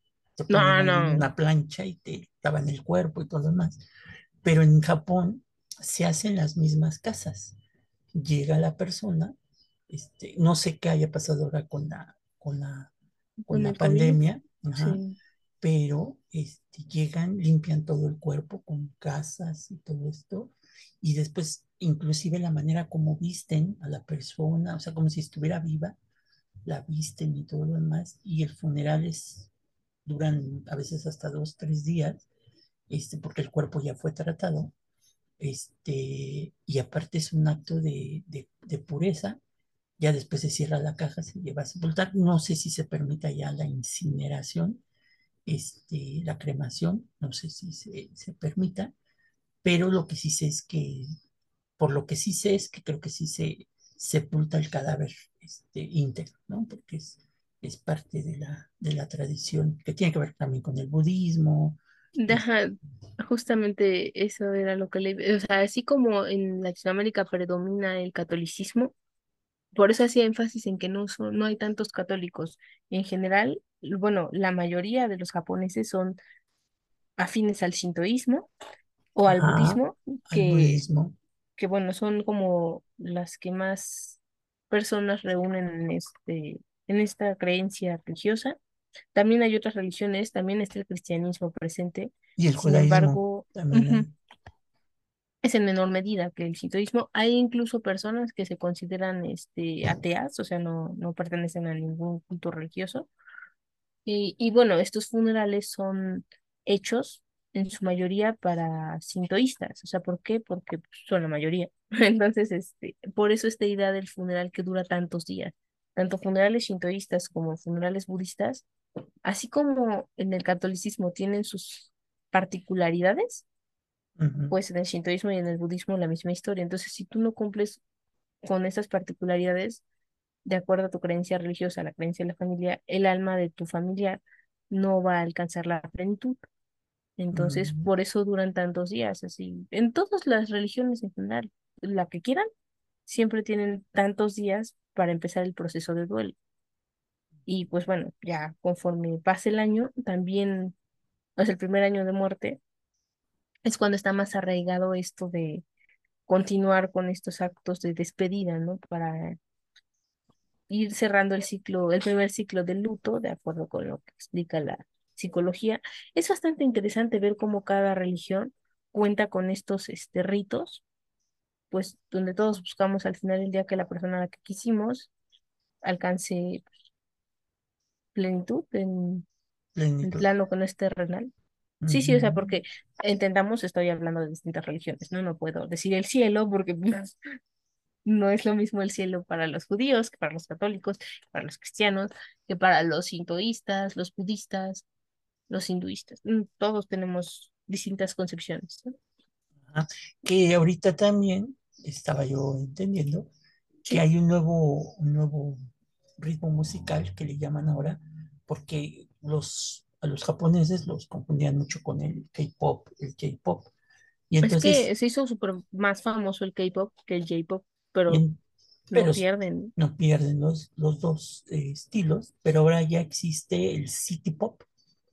te No, no. una plancha y te lavan el cuerpo y todo lo demás. Pero en Japón se hacen las mismas casas. Llega la persona, este, no sé qué haya pasado ahora con la, con la, con Con la pandemia, ajá, sí. pero este, llegan, limpian todo el cuerpo con casas y todo esto, y después inclusive la manera como visten a la persona, o sea, como si estuviera viva, la visten y todo lo demás, y el funeral es, duran a veces hasta dos, tres días, este, porque el cuerpo ya fue tratado, este, y aparte es un acto de, de, de pureza, ya después se cierra la caja, se lleva a sepultar, no sé si se permita ya la incineración, este, la cremación, no sé si se, se permita, pero lo que sí sé es que, por lo que sí sé es que creo que sí se sepulta el cadáver este, íntegro, ¿no? Porque es, es parte de la, de la tradición que tiene que ver también con el budismo. Ajá, justamente eso era lo que le... O sea, así como en Latinoamérica predomina el catolicismo, por eso hacía énfasis en que no son, no hay tantos católicos. En general, bueno, la mayoría de los japoneses son afines al sintoísmo o al ajá, budismo, que, budismo. que bueno, son como las que más personas reúnen en este, en esta creencia religiosa. También hay otras religiones, también está el cristianismo presente. Y el Sin judaísmo embargo, también es en menor medida que el sintoísmo. Hay incluso personas que se consideran este, ateas, o sea, no, no pertenecen a ningún culto religioso. Y, y bueno, estos funerales son hechos en su mayoría para sintoístas. O sea, ¿por qué? Porque pues, son la mayoría. Entonces, este, por eso esta idea del funeral que dura tantos días. Tanto funerales sintoístas como funerales budistas, así como en el catolicismo tienen sus particularidades. Pues en el shintoísmo y en el budismo la misma historia. Entonces, si tú no cumples con esas particularidades, de acuerdo a tu creencia religiosa, la creencia de la familia, el alma de tu familiar no va a alcanzar la plenitud. Entonces, Mm, por eso duran tantos días, así. En todas las religiones en general, la que quieran, siempre tienen tantos días para empezar el proceso de duelo. Y pues bueno, ya conforme pase el año, también, o sea, el primer año de muerte, es cuando está más arraigado esto de continuar con estos actos de despedida, ¿no? Para ir cerrando el ciclo, el primer ciclo del luto, de acuerdo con lo que explica la psicología. Es bastante interesante ver cómo cada religión cuenta con estos este, ritos, pues donde todos buscamos al final del día que la persona a la que quisimos alcance plenitud en el plano que no es terrenal. Sí, sí, o sea, porque entendamos, estoy hablando de distintas religiones, ¿no? No puedo decir el cielo porque pues, no es lo mismo el cielo para los judíos que para los católicos, que para los cristianos, que para los sintoístas, los budistas, los hinduistas. Mm, Todos tenemos distintas concepciones, ¿no? Ajá. Que ahorita también estaba yo entendiendo que hay un nuevo, un nuevo ritmo musical que le llaman ahora, porque los, a los japoneses los confundían mucho con el K-pop, el J-pop. Y es entonces, que se hizo súper más famoso el K-pop que el J-pop, pero en- pero no pierden no pierden los, los dos eh, estilos, pero ahora ya existe el city pop,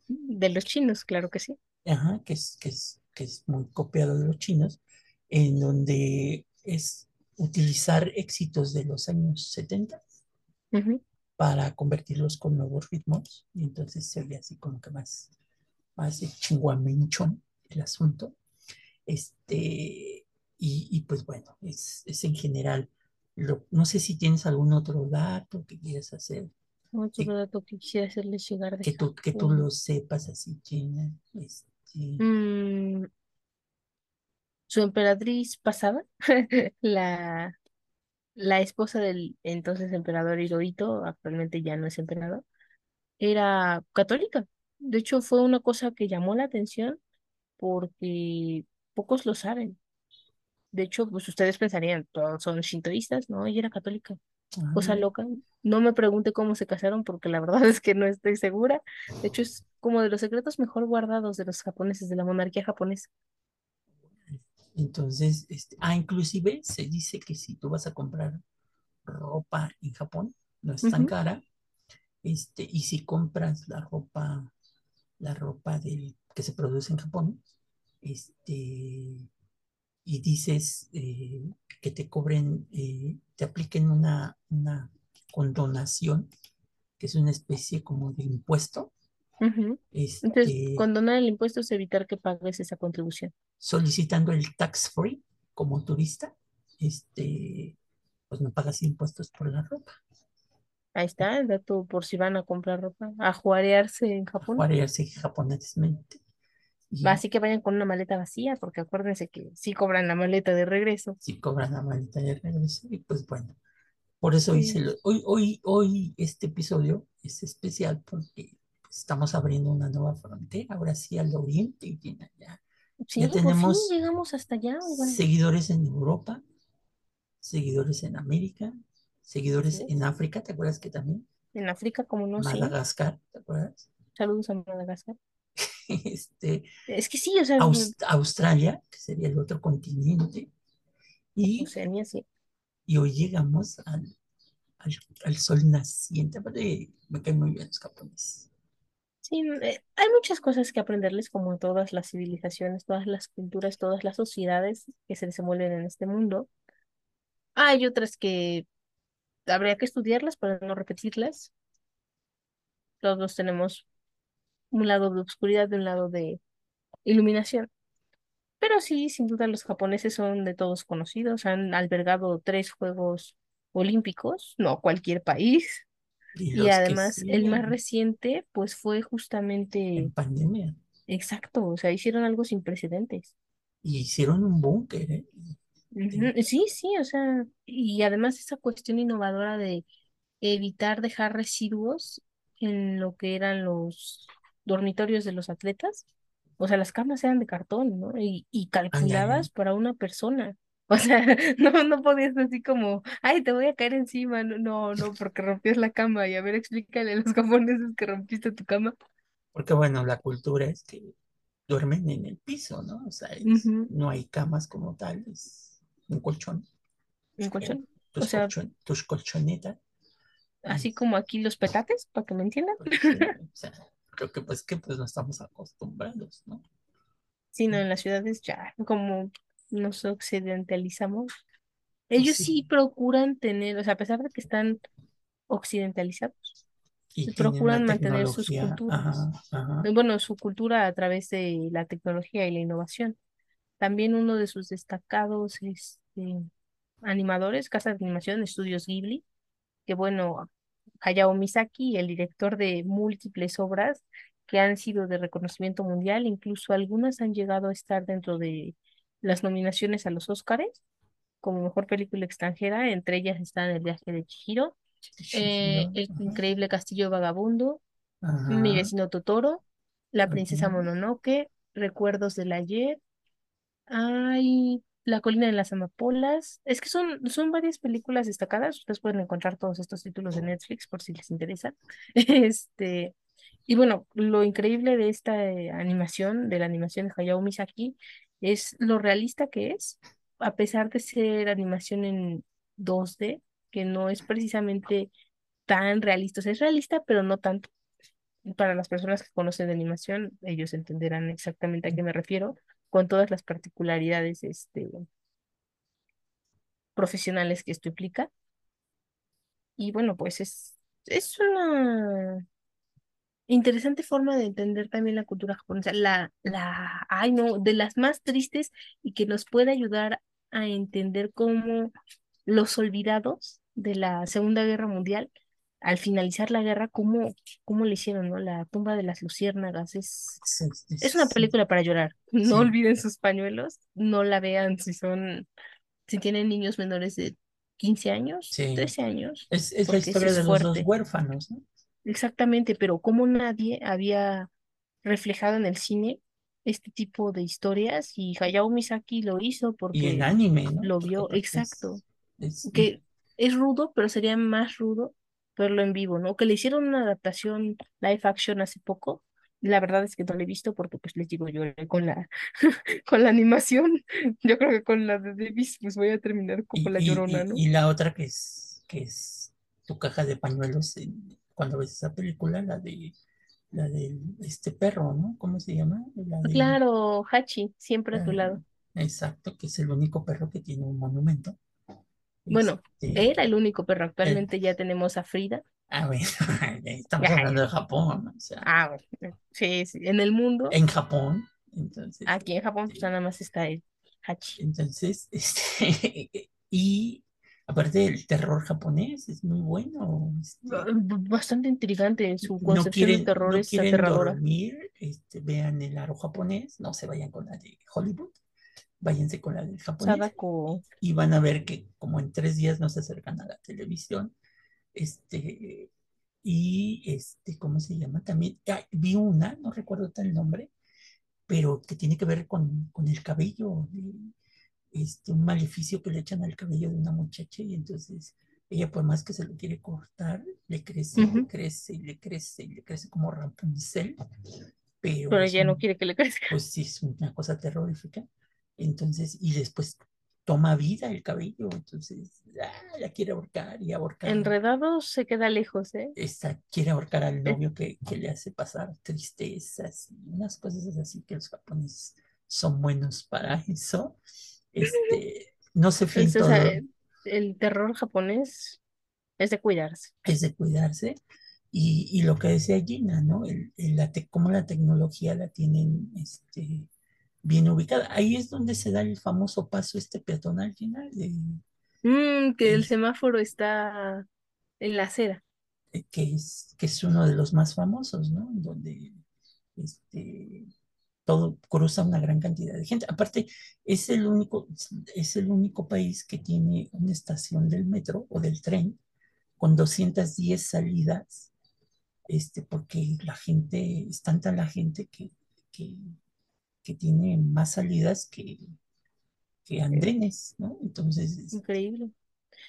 de los chinos, claro que sí. ajá, que es, que es, que es muy copiado de los chinos, en donde es utilizar éxitos de los años 70 Ujú. para convertirlos con nuevos ritmos, y entonces se oye así como que más, más de chinguamenchón el asunto. Este, y, y pues bueno, es, es en general, lo- no sé si tienes algún otro dato que quieras hacer, que, Otro dato que quisiera hacerles llegar de que tú, que tú lo sepas así, Gina. Este, Mm, su emperatriz pasada, la, la esposa del entonces emperador Hirohito, actualmente ya no es emperador, era católica. De hecho, fue una cosa que llamó la atención porque pocos lo saben. De hecho, pues ustedes pensarían, todos son shintoístas, ¿no? Ella era católica. ah, Cosa mira, loca. No me pregunte cómo se casaron porque la verdad es que no estoy segura. De hecho, es como de los secretos mejor guardados de los japoneses, de la monarquía japonesa. Entonces, este, ah, inclusive se dice que si tú vas a comprar ropa en Japón, no es tan cara, este, y si compras la ropa, la ropa del, que se produce en Japón, este, y dices eh, que te cobren, eh, te apliquen una, una condonación, que es una especie como de impuesto. Entonces, este, condonar el impuesto es evitar que pagues esa contribución. Solicitando el tax free como turista, este, pues no pagas impuestos por la ropa. Ahí está el dato por si van a comprar ropa, a juarearse en A Japón. juarearse japonesamente. Y Así que vayan con una maleta vacía, porque acuérdense que sí cobran la maleta de regreso. si cobran la maleta de regreso, y pues bueno, por eso hice Sí, lo- hoy, hoy, hoy este episodio es especial porque pues, estamos abriendo una nueva frontera, ahora sí al oriente, y ya, ya, ya sí, por fin tenemos llegamos hasta allá, seguidores en Europa, seguidores en América, seguidores en. África, ¿te acuerdas que también? En África, como no, sí. Madagascar, ¿te acuerdas? Saludos a Madagascar. Este, Es que sí, o sea, Aus- Australia, que sería el otro continente, y, Oceanía, sí. y hoy llegamos al, al, al sol naciente. Aparte, me caen muy bien los japoneses. Sí, eh, hay muchas cosas que aprenderles, como todas las civilizaciones, todas las culturas, todas las sociedades que se desenvuelven en este mundo. Hay otras que habría que estudiarlas para no repetirlas. Todos tenemos un lado de oscuridad y un lado de iluminación. Pero sí, sin duda los japoneses son de todos conocidos, han albergado tres Juegos Olímpicos, no cualquier país. Y además el más reciente, pues fue en justamente pandemia. exacto, o sea, hicieron algo sin precedentes. Y hicieron un búnker, ¿eh? Sí, sí, o sea, y además esa cuestión innovadora de evitar dejar residuos en lo que eran los dormitorios de los atletas, O sea, las camas eran de cartón, ¿no? Y, y calculadas para una persona. O sea, no, no podías así como, ay, te voy a caer encima. No, no, no, porque rompías la cama. Y a ver, explícale a los japoneses que rompiste tu cama. Porque bueno, la cultura es que duermen en el piso, ¿no? O sea, no hay camas como tal, es un colchón. Un colchón. Tus, o sea, tus colchonetas. Así como aquí los petates, para que me entiendan. Pues, o sea, creo que pues que pues no estamos acostumbrados, ¿no? Sí, no, en las ciudades ya, como nos occidentalizamos. Pues Ellos sí. procuran tener, o sea, a pesar de que están occidentalizados, procuran mantener sus culturas. Bueno, su cultura a través de la tecnología y la innovación. También uno de sus destacados este, animadores, Casa de Animación, Estudios Ghibli, que bueno, Hayao Misaki, el director de múltiples obras que han sido de reconocimiento mundial, incluso algunas han llegado a estar dentro de las nominaciones a los Óscares como mejor película extranjera, entre ellas están El viaje de Chihiro, eh, El increíble castillo vagabundo, Mi vecino Totoro, La princesa Mononoke, Recuerdos del ayer, hay La colina de las amapolas. Es que son, son varias películas destacadas. Ustedes pueden encontrar todos estos títulos en Netflix por si les interesa. Este, y bueno, lo increíble de esta eh, animación, de la animación de Hayao Miyazaki, es lo realista que es, a pesar de ser animación en 2D, que no es precisamente tan realista. Es realista, pero no tanto. Para las personas que conocen de animación, ellos entenderán exactamente a qué me refiero, con todas las particularidades este, profesionales que esto implica. Y bueno, pues es, es una interesante forma de entender también la cultura japonesa, la, la, ay no, de las más tristes y que nos puede ayudar a entender cómo los olvidados de la Segunda Guerra Mundial, al finalizar la guerra, cómo, cómo le hicieron, ¿no? La tumba de las luciérnagas es, es una película para llorar. No olviden sus pañuelos, no la vean si son, si tienen niños menores de 15 años, 13 años. Es, es la historia de los dos huérfanos, ¿no? Exactamente, pero como nadie había reflejado en el cine este tipo de historias y Hayao Misaki lo hizo porque y anime, ¿no? lo vio, exacto. Que es rudo, pero sería más rudo verlo en vivo, ¿no? Que le hicieron una adaptación live action hace poco. La verdad es que no lo he visto porque, pues, les digo, yo con la, con la animación, yo creo que con la de Davis, pues voy a terminar como la llorona, ¿no? Y, la otra que es, que es tu caja de pañuelos cuando ves esa película, la de la de este perro, ¿no? ¿Cómo se llama? Claro, Hachi, siempre a tu lado. Exacto, que es el único perro que tiene un monumento. Bueno, este, era el único perro. Actualmente ya tenemos a Frida. Ah, bueno, estamos hablando de Japón. O sea, ah, bueno, sí, sí, en el mundo. En Japón. Entonces, Aquí en Japón, pues nada más está el Hachi. Entonces, este, y aparte del terror japonés, es muy bueno. Este, Bastante intrigante, su concepción de terror no es aterradora. dormir, este, vean el aro japonés, no se vayan con la de Hollywood váyanse con la del japonés y van a ver que como en tres días no se acercan a la televisión. Este, y este, ¿cómo se llama? También vi una, no recuerdo tal nombre, pero que tiene que ver con, con el cabello, este, un maleficio que le echan al cabello de una muchacha y entonces ella por más que se lo quiere cortar, le crece, le crece y le crece y le crece como Rapunzel. Pero, pero ella no quiere que le crezca. Pues sí, es una cosa terrorífica. Entonces, y después toma vida el cabello, entonces ah, la quiere ahorcar y ahorcar. Enredado se queda lejos, ¿eh? Esta, quiere ahorcar al novio que, que, le hace pasar tristezas y unas cosas así que los japoneses son buenos para eso. Este, no se fin el terror japonés es de cuidarse. Es de cuidarse. Y, y lo que decía Gina, ¿no? El, la cómo la tecnología la tienen este, bien ubicada. Ahí es donde se da el famoso paso este peatonal final. De, mm, que el semáforo está en la acera. Eh, que es, que es uno de los más famosos, ¿no? Donde este, todo cruza una gran cantidad de gente. Aparte, es el único, es el único país que tiene una estación del metro o del tren con 210 salidas, este, porque la gente, es tanta la gente que, que que tiene más salidas que, que andenes, ¿no? Entonces, Increíble.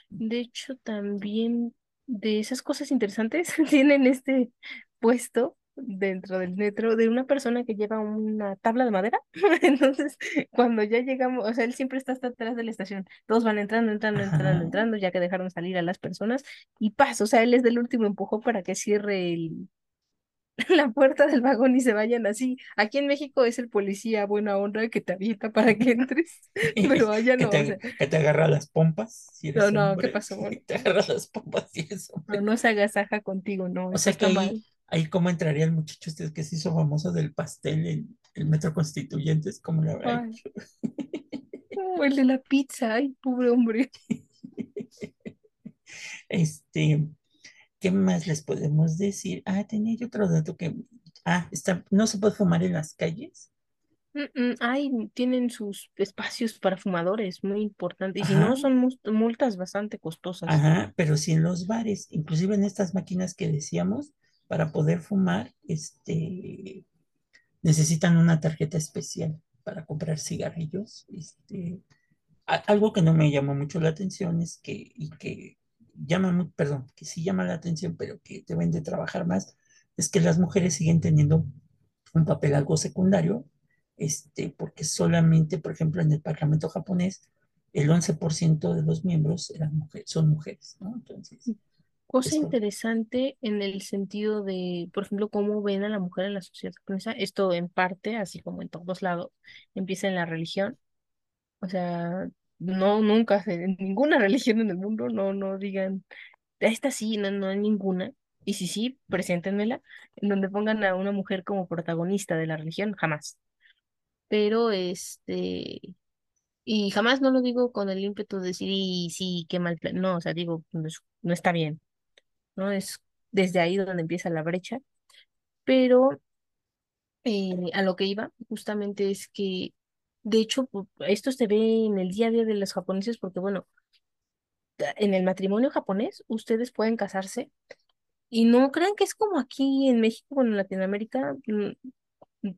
De hecho, también de esas cosas interesantes tienen este puesto dentro del metro de una persona que lleva una tabla de madera. Entonces, cuando ya llegamos, o sea, él siempre está hasta atrás de la estación. Todos van entrando, entrando, entrando, ajá, entrando, ya que dejaron salir a las personas y pasa, o sea, él es del último empujón para que cierre el, la puerta del vagón y se vayan así. Aquí en México es el policía buena onda que te avienta para que entres, pero allá que no, o sea, te, que te agarra las pompas si no, eres no, ¿qué hombre, pasó? te agarra las pompas si eres No, hombre. no se agasaja contigo, no, O eso sea que está mal. ahí, ahí cómo entraría el muchacho este que se hizo famoso del pastel en el Metro Constituyentes, ¿cómo lo habrá Ay, hecho? oh, el de la pizza, ay, pobre hombre. Este, ¿qué más les podemos decir? Ah, tenía yo otro dato que, ah, está, no se puede fumar en las calles. Mm, mm, Ay, tienen sus espacios para fumadores, muy importante. Y si no, son multas bastante costosas. ajá, pero sí en los bares, inclusive en estas máquinas que decíamos, para poder fumar, este, necesitan una tarjeta especial para comprar cigarrillos. Este, algo que no me llamó mucho la atención es que, y que llama, perdón, que sí llama la atención, pero que deben de trabajar más, es que las mujeres siguen teniendo un papel algo secundario, este, porque solamente, por ejemplo, en el Parlamento japonés, el 11% de los miembros eran mujeres, son mujeres, ¿no? Entonces, Cosa interesante en el sentido de, por ejemplo, cómo ven a la mujer en la sociedad japonesa. Esto en parte, así como en todos lados, empieza en la religión. O sea, no, nunca, en ninguna religión en el mundo, no, no digan, esta sí, no, no hay ninguna. Y si sí, preséntenmela, en donde pongan a una mujer como protagonista de la religión, jamás. Pero este, y jamás no lo digo con el ímpetu de decir, y sí, qué mal plan. No, o sea, digo, no está bien, ¿no? Es desde ahí donde empieza la brecha. Pero eh, a lo que iba justamente es que, de hecho, esto se ve en el día a día de los japoneses, porque bueno, en el matrimonio japonés ustedes pueden casarse y no crean que es como aquí en México, bueno, en Latinoamérica, mm,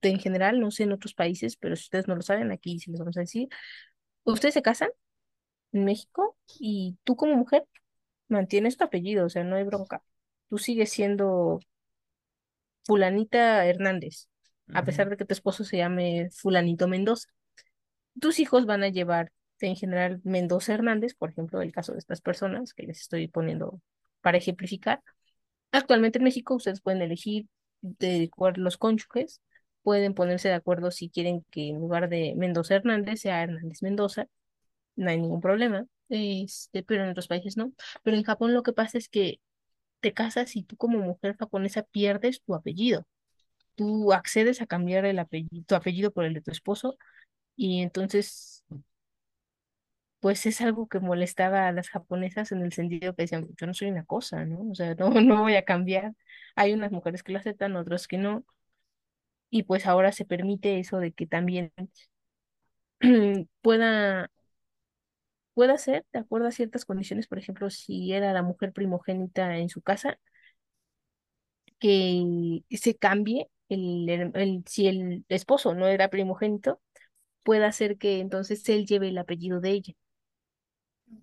en general, no sé en otros países, pero si ustedes no lo saben, aquí sí les vamos a decir, ustedes se casan en México y tú como mujer mantienes tu apellido, o sea, no hay bronca. Tú sigues siendo fulanita Hernández, a pesar de que tu esposo se llame fulanito Mendoza. Tus hijos van a llevar en general Mendoza Hernández, por ejemplo, el caso de estas personas que les estoy poniendo para ejemplificar. Actualmente en México ustedes pueden elegir de los cónyuges, pueden ponerse de acuerdo si quieren que en lugar de Mendoza Hernández sea Hernández Mendoza, no hay ningún problema, este, pero en otros países no. Pero en Japón lo que pasa es que te casas y tú como mujer japonesa pierdes tu apellido. Tú accedes a cambiar el apellido, tu apellido por el de tu esposo y entonces pues es algo que molestaba a las japonesas en el sentido que decían, yo no soy una cosa, ¿no? O sea, no, no voy a cambiar. Hay unas mujeres que lo aceptan, otras que no. Y pues ahora se permite eso de que también pueda, pueda ser, de acuerdo a ciertas condiciones, por ejemplo, si era la mujer primogénita en su casa, que se cambie el, si el esposo no era primogénito, pueda hacer que entonces él lleve el apellido de ella.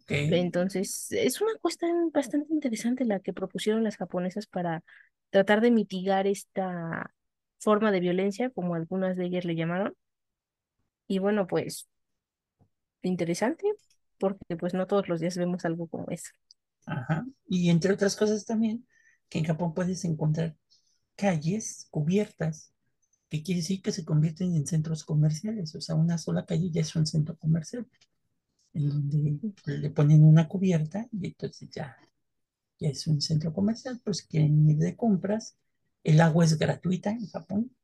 Entonces, es una cuestión bastante interesante la que propusieron las japonesas para tratar de mitigar esta forma de violencia, como algunas de ellas le llamaron. Y bueno, pues interesante, porque pues no todos los días vemos algo como eso. ajá. Y entre otras cosas también, que en Japón puedes encontrar calles cubiertas, que quiere decir que se convierten en centros comerciales, o sea, una sola calle ya es un centro comercial, en donde le ponen una cubierta y entonces ya, ya es un centro comercial, pues quieren ir de compras, el agua es gratuita en Japón,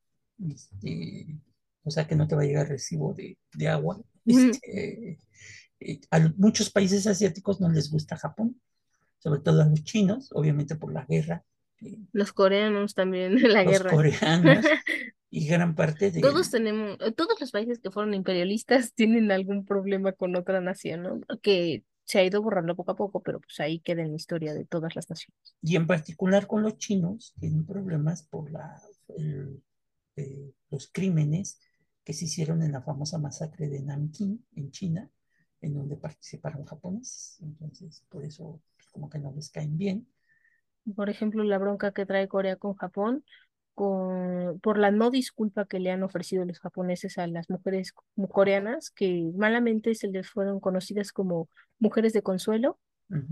este, o sea que no te va a llegar recibo de, de agua, este, a muchos países asiáticos no les gusta Japón, sobre todo a los chinos, obviamente por la guerra, eh, Los coreanos también, la los guerra. coreanos y gran parte Todos del, tenemos, eh, todos los países que fueron imperialistas tienen algún problema con otra nación, ¿no? Que se ha ido borrando poco a poco, pero pues ahí queda en la historia de todas las naciones. y en particular con los chinos, tienen problemas por la, el, eh, los crímenes que se hicieron en la famosa masacre de Nankín, en China, en donde participaron japoneses. Entonces, por eso, pues, como que no les caen bien. Por ejemplo, la bronca que trae Corea con Japón, con, por la no disculpa que le han ofrecido los japoneses a las mujeres coreanas, que malamente se les fueron conocidas como mujeres de consuelo,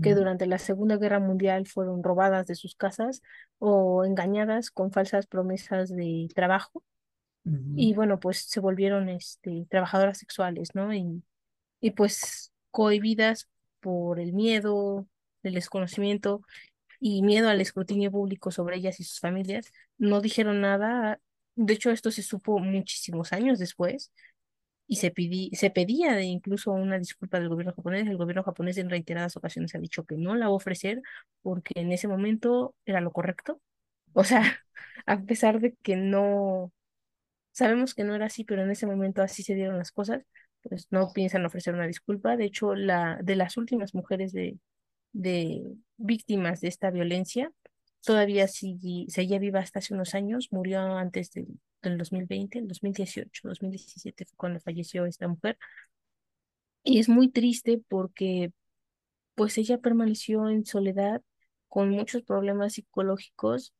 que durante la Segunda Guerra Mundial fueron robadas de sus casas o engañadas con falsas promesas de trabajo. Y bueno, pues se volvieron este, trabajadoras sexuales, ¿no? Y, y pues cohibidas por el miedo, el desconocimiento y miedo al escrutinio público sobre ellas y sus familias, no dijeron nada. De hecho, esto se supo muchísimos años después y se, se pedía incluso una disculpa del gobierno japonés. El gobierno japonés en reiteradas ocasiones ha dicho que no la va a ofrecer porque en ese momento era lo correcto. O sea, a pesar de que no, sabemos que no era así, pero en ese momento así se dieron las cosas, pues no piensan ofrecer una disculpa. De hecho, la de las últimas mujeres de, de víctimas de esta violencia todavía sigue, seguía viva hasta hace unos años, murió antes del, del 2020, el 2018, 2017 fue cuando falleció esta mujer. Y es muy triste porque pues ella permaneció en soledad con muchos problemas psicológicos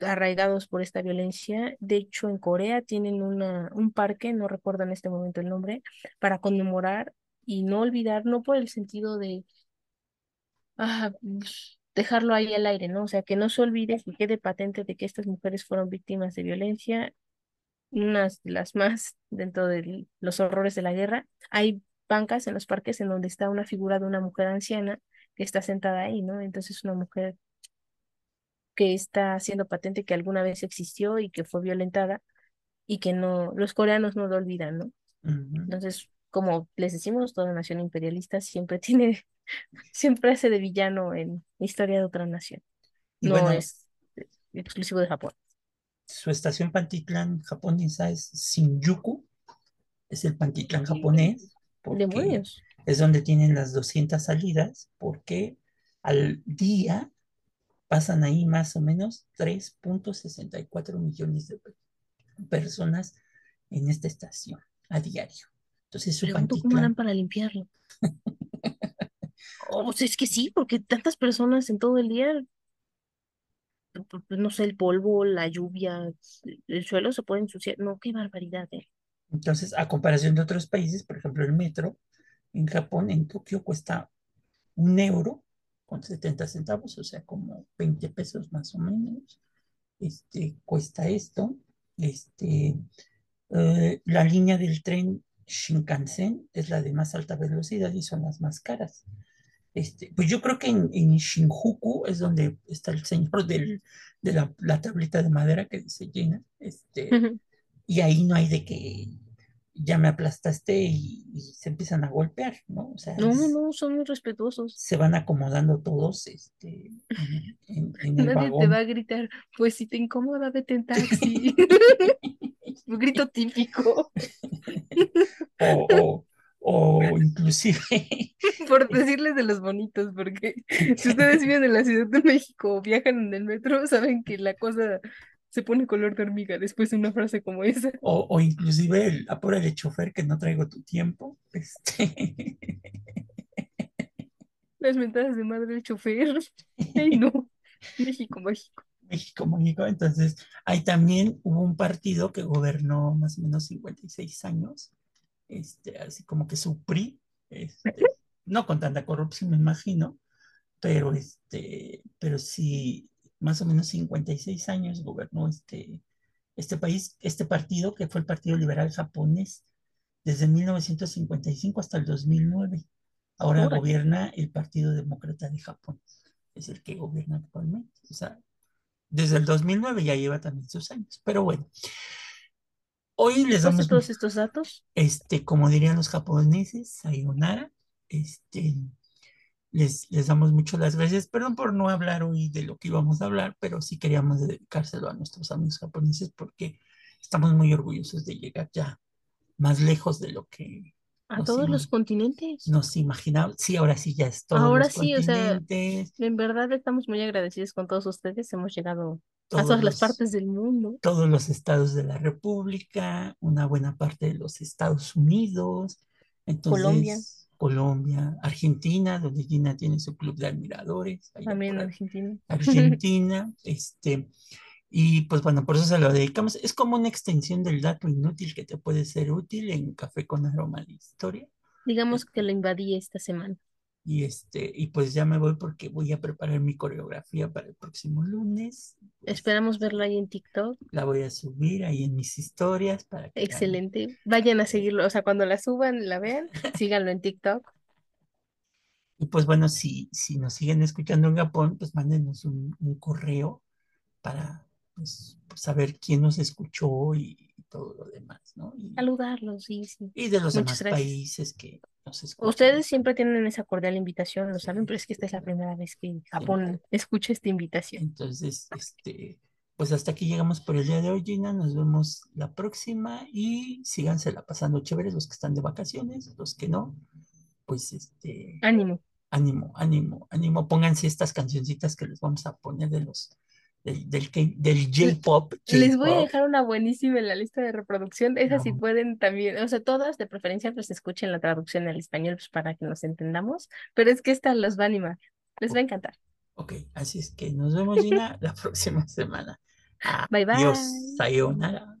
arraigados por esta violencia. De hecho, en Corea tienen una, un parque, no recuerdo en este momento el nombre, para conmemorar y no olvidar, no por el sentido de ah, dejarlo ahí al aire, ¿no? O sea, que no se olvide, que quede patente de que estas mujeres fueron víctimas de violencia, unas de las más dentro de los horrores de la guerra. Hay bancas en los parques en donde está una figura de una mujer anciana que está sentada ahí, ¿no? Entonces una mujer que está haciendo patente que alguna vez existió y que fue violentada y que no, los coreanos no lo olvidan, ¿no? Entonces, como les decimos, toda nación imperialista siempre tiene siempre hace de villano en historia de otra nación. no es exclusivo de Japón. Su estación Pantitlán japonesa es Shinjuku, es el Pantitlán japonés. Demonios. Es donde tienen las 200 salidas, porque al día pasan ahí más o menos 3.64 millones de personas en esta estación a diario. Entonces, su Pregunto cómo harán para limpiarlo. O sea, es que sí, porque tantas personas en todo el día, pues, no sé, el polvo, la lluvia, el suelo se puede ensuciar. No, qué barbaridad. Eh. Entonces, a comparación de otros países, por ejemplo, el metro en Japón, en Tokio, cuesta un euro con 70 centavos, o sea, como 20 pesos más o menos. Este, cuesta esto. Este, eh, la línea del tren Shinkansen es la de más alta velocidad y son las más caras. Este, pues yo creo que en, Shinjuku es donde está el señor de la, tablita de madera que se llena, este, y ahí no hay de que ya me aplastaste y, se empiezan a golpear, ¿no? O sea, no, no, son muy respetuosos. Se van acomodando todos, este, en, Nadie te va a gritar, pues si te incomoda, vete en taxi. Un grito típico. o, o inclusive... Por decirles de los bonitos, porque si ustedes viven en la Ciudad de México o viajan en el metro, saben que la cosa se pone color de hormiga después de una frase como esa. O, o inclusive el apura de chofer que no traigo tu tiempo. Este... Las mentadas de madre del chofer. Ay, no. México, México. México, México. Entonces, ahí también hubo un partido que gobernó más o menos 56 años este, así como que su PRI, este, no con tanta corrupción me imagino, pero, este, pero sí, más o menos 56 años gobernó este, este país, este partido, que fue el Partido Liberal Japonés, desde 1955 hasta el 2009. Ahora gobierna el Partido Demócrata de Japón, es el que gobierna actualmente. O sea, desde el 2009 ya lleva también sus años, pero bueno. Hoy les damos todos estos datos. Este, como dirían los japoneses, sayonara. Este, les, les damos mucho las gracias. Perdón por no hablar hoy de lo que íbamos a hablar, pero sí queríamos dedicárselo a nuestros amigos japoneses porque estamos muy orgullosos de llegar ya más lejos de lo que A todos los continentes. Nos imaginamos, sí, ahora sí ya es todos Ahora los sí, o sea, En verdad estamos muy agradecidos con todos ustedes. Hemos llegado a todas las partes del mundo. todos los estados de la República, una buena parte de los Estados Unidos, entonces Colombia, Argentina, donde Gina tiene su club de admiradores, también Argentina. Argentina, este, y pues bueno, por eso se lo dedicamos. Es como una extensión del dato inútil que te puede ser útil en Café con Aroma la Historia. Digamos que lo invadí esta semana. Y este, y pues ya me voy porque voy a preparar mi coreografía para el próximo lunes. Esperamos verlo ahí en TikTok. la voy a subir ahí en mis historias para que. Excelente. Vayan a seguirlo. O sea, cuando la suban, la vean, síganlo en TikTok. Y pues bueno, si, si nos siguen escuchando en Japón, pues mándenos un, un correo para pues, saber quién nos escuchó y, y todo lo demás, ¿no? Y, Saludarlos, sí, sí. y de los Muchas demás gracias. países que nos escuchan. Ustedes siempre tienen esa cordial invitación, lo saben, pero es que esta es la primera vez que Japón escucha esta invitación. Entonces, este, pues hasta aquí llegamos por el día de hoy, Gina. Nos vemos la próxima y sígansela pasando chéveres los que están de vacaciones, los que no, pues este, Ánimo. ánimo, ánimo, ánimo. Pónganse estas cancioncitas que les vamos a poner de los del, del, del J-pop. Les voy a dejar una buenísima en la lista de reproducción. Esas sí No. pueden también, o sea, todas de preferencia, pues escuchen la traducción al español pues, para que nos entendamos. Pero es que esta los va a animar. Les va a encantar. Ok, así es que nos vemos, Gina, la próxima semana. Bye bye. Adiós, sayonara.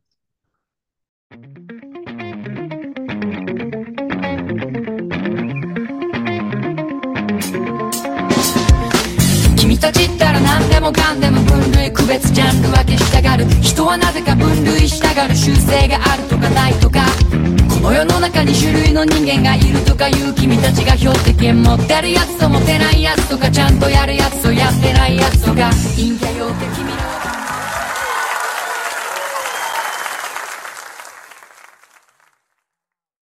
満たちったら何でもかんでも分類区別ジャンル分けしたがる。人はなぜか分類したがる。習性があるとかないとか。この世の中に種類の人間がいるとかいう君たちが標的権持ってるやつと持てないやつとかちゃんとやるやつとやってないやつとか陰キャ用って君らは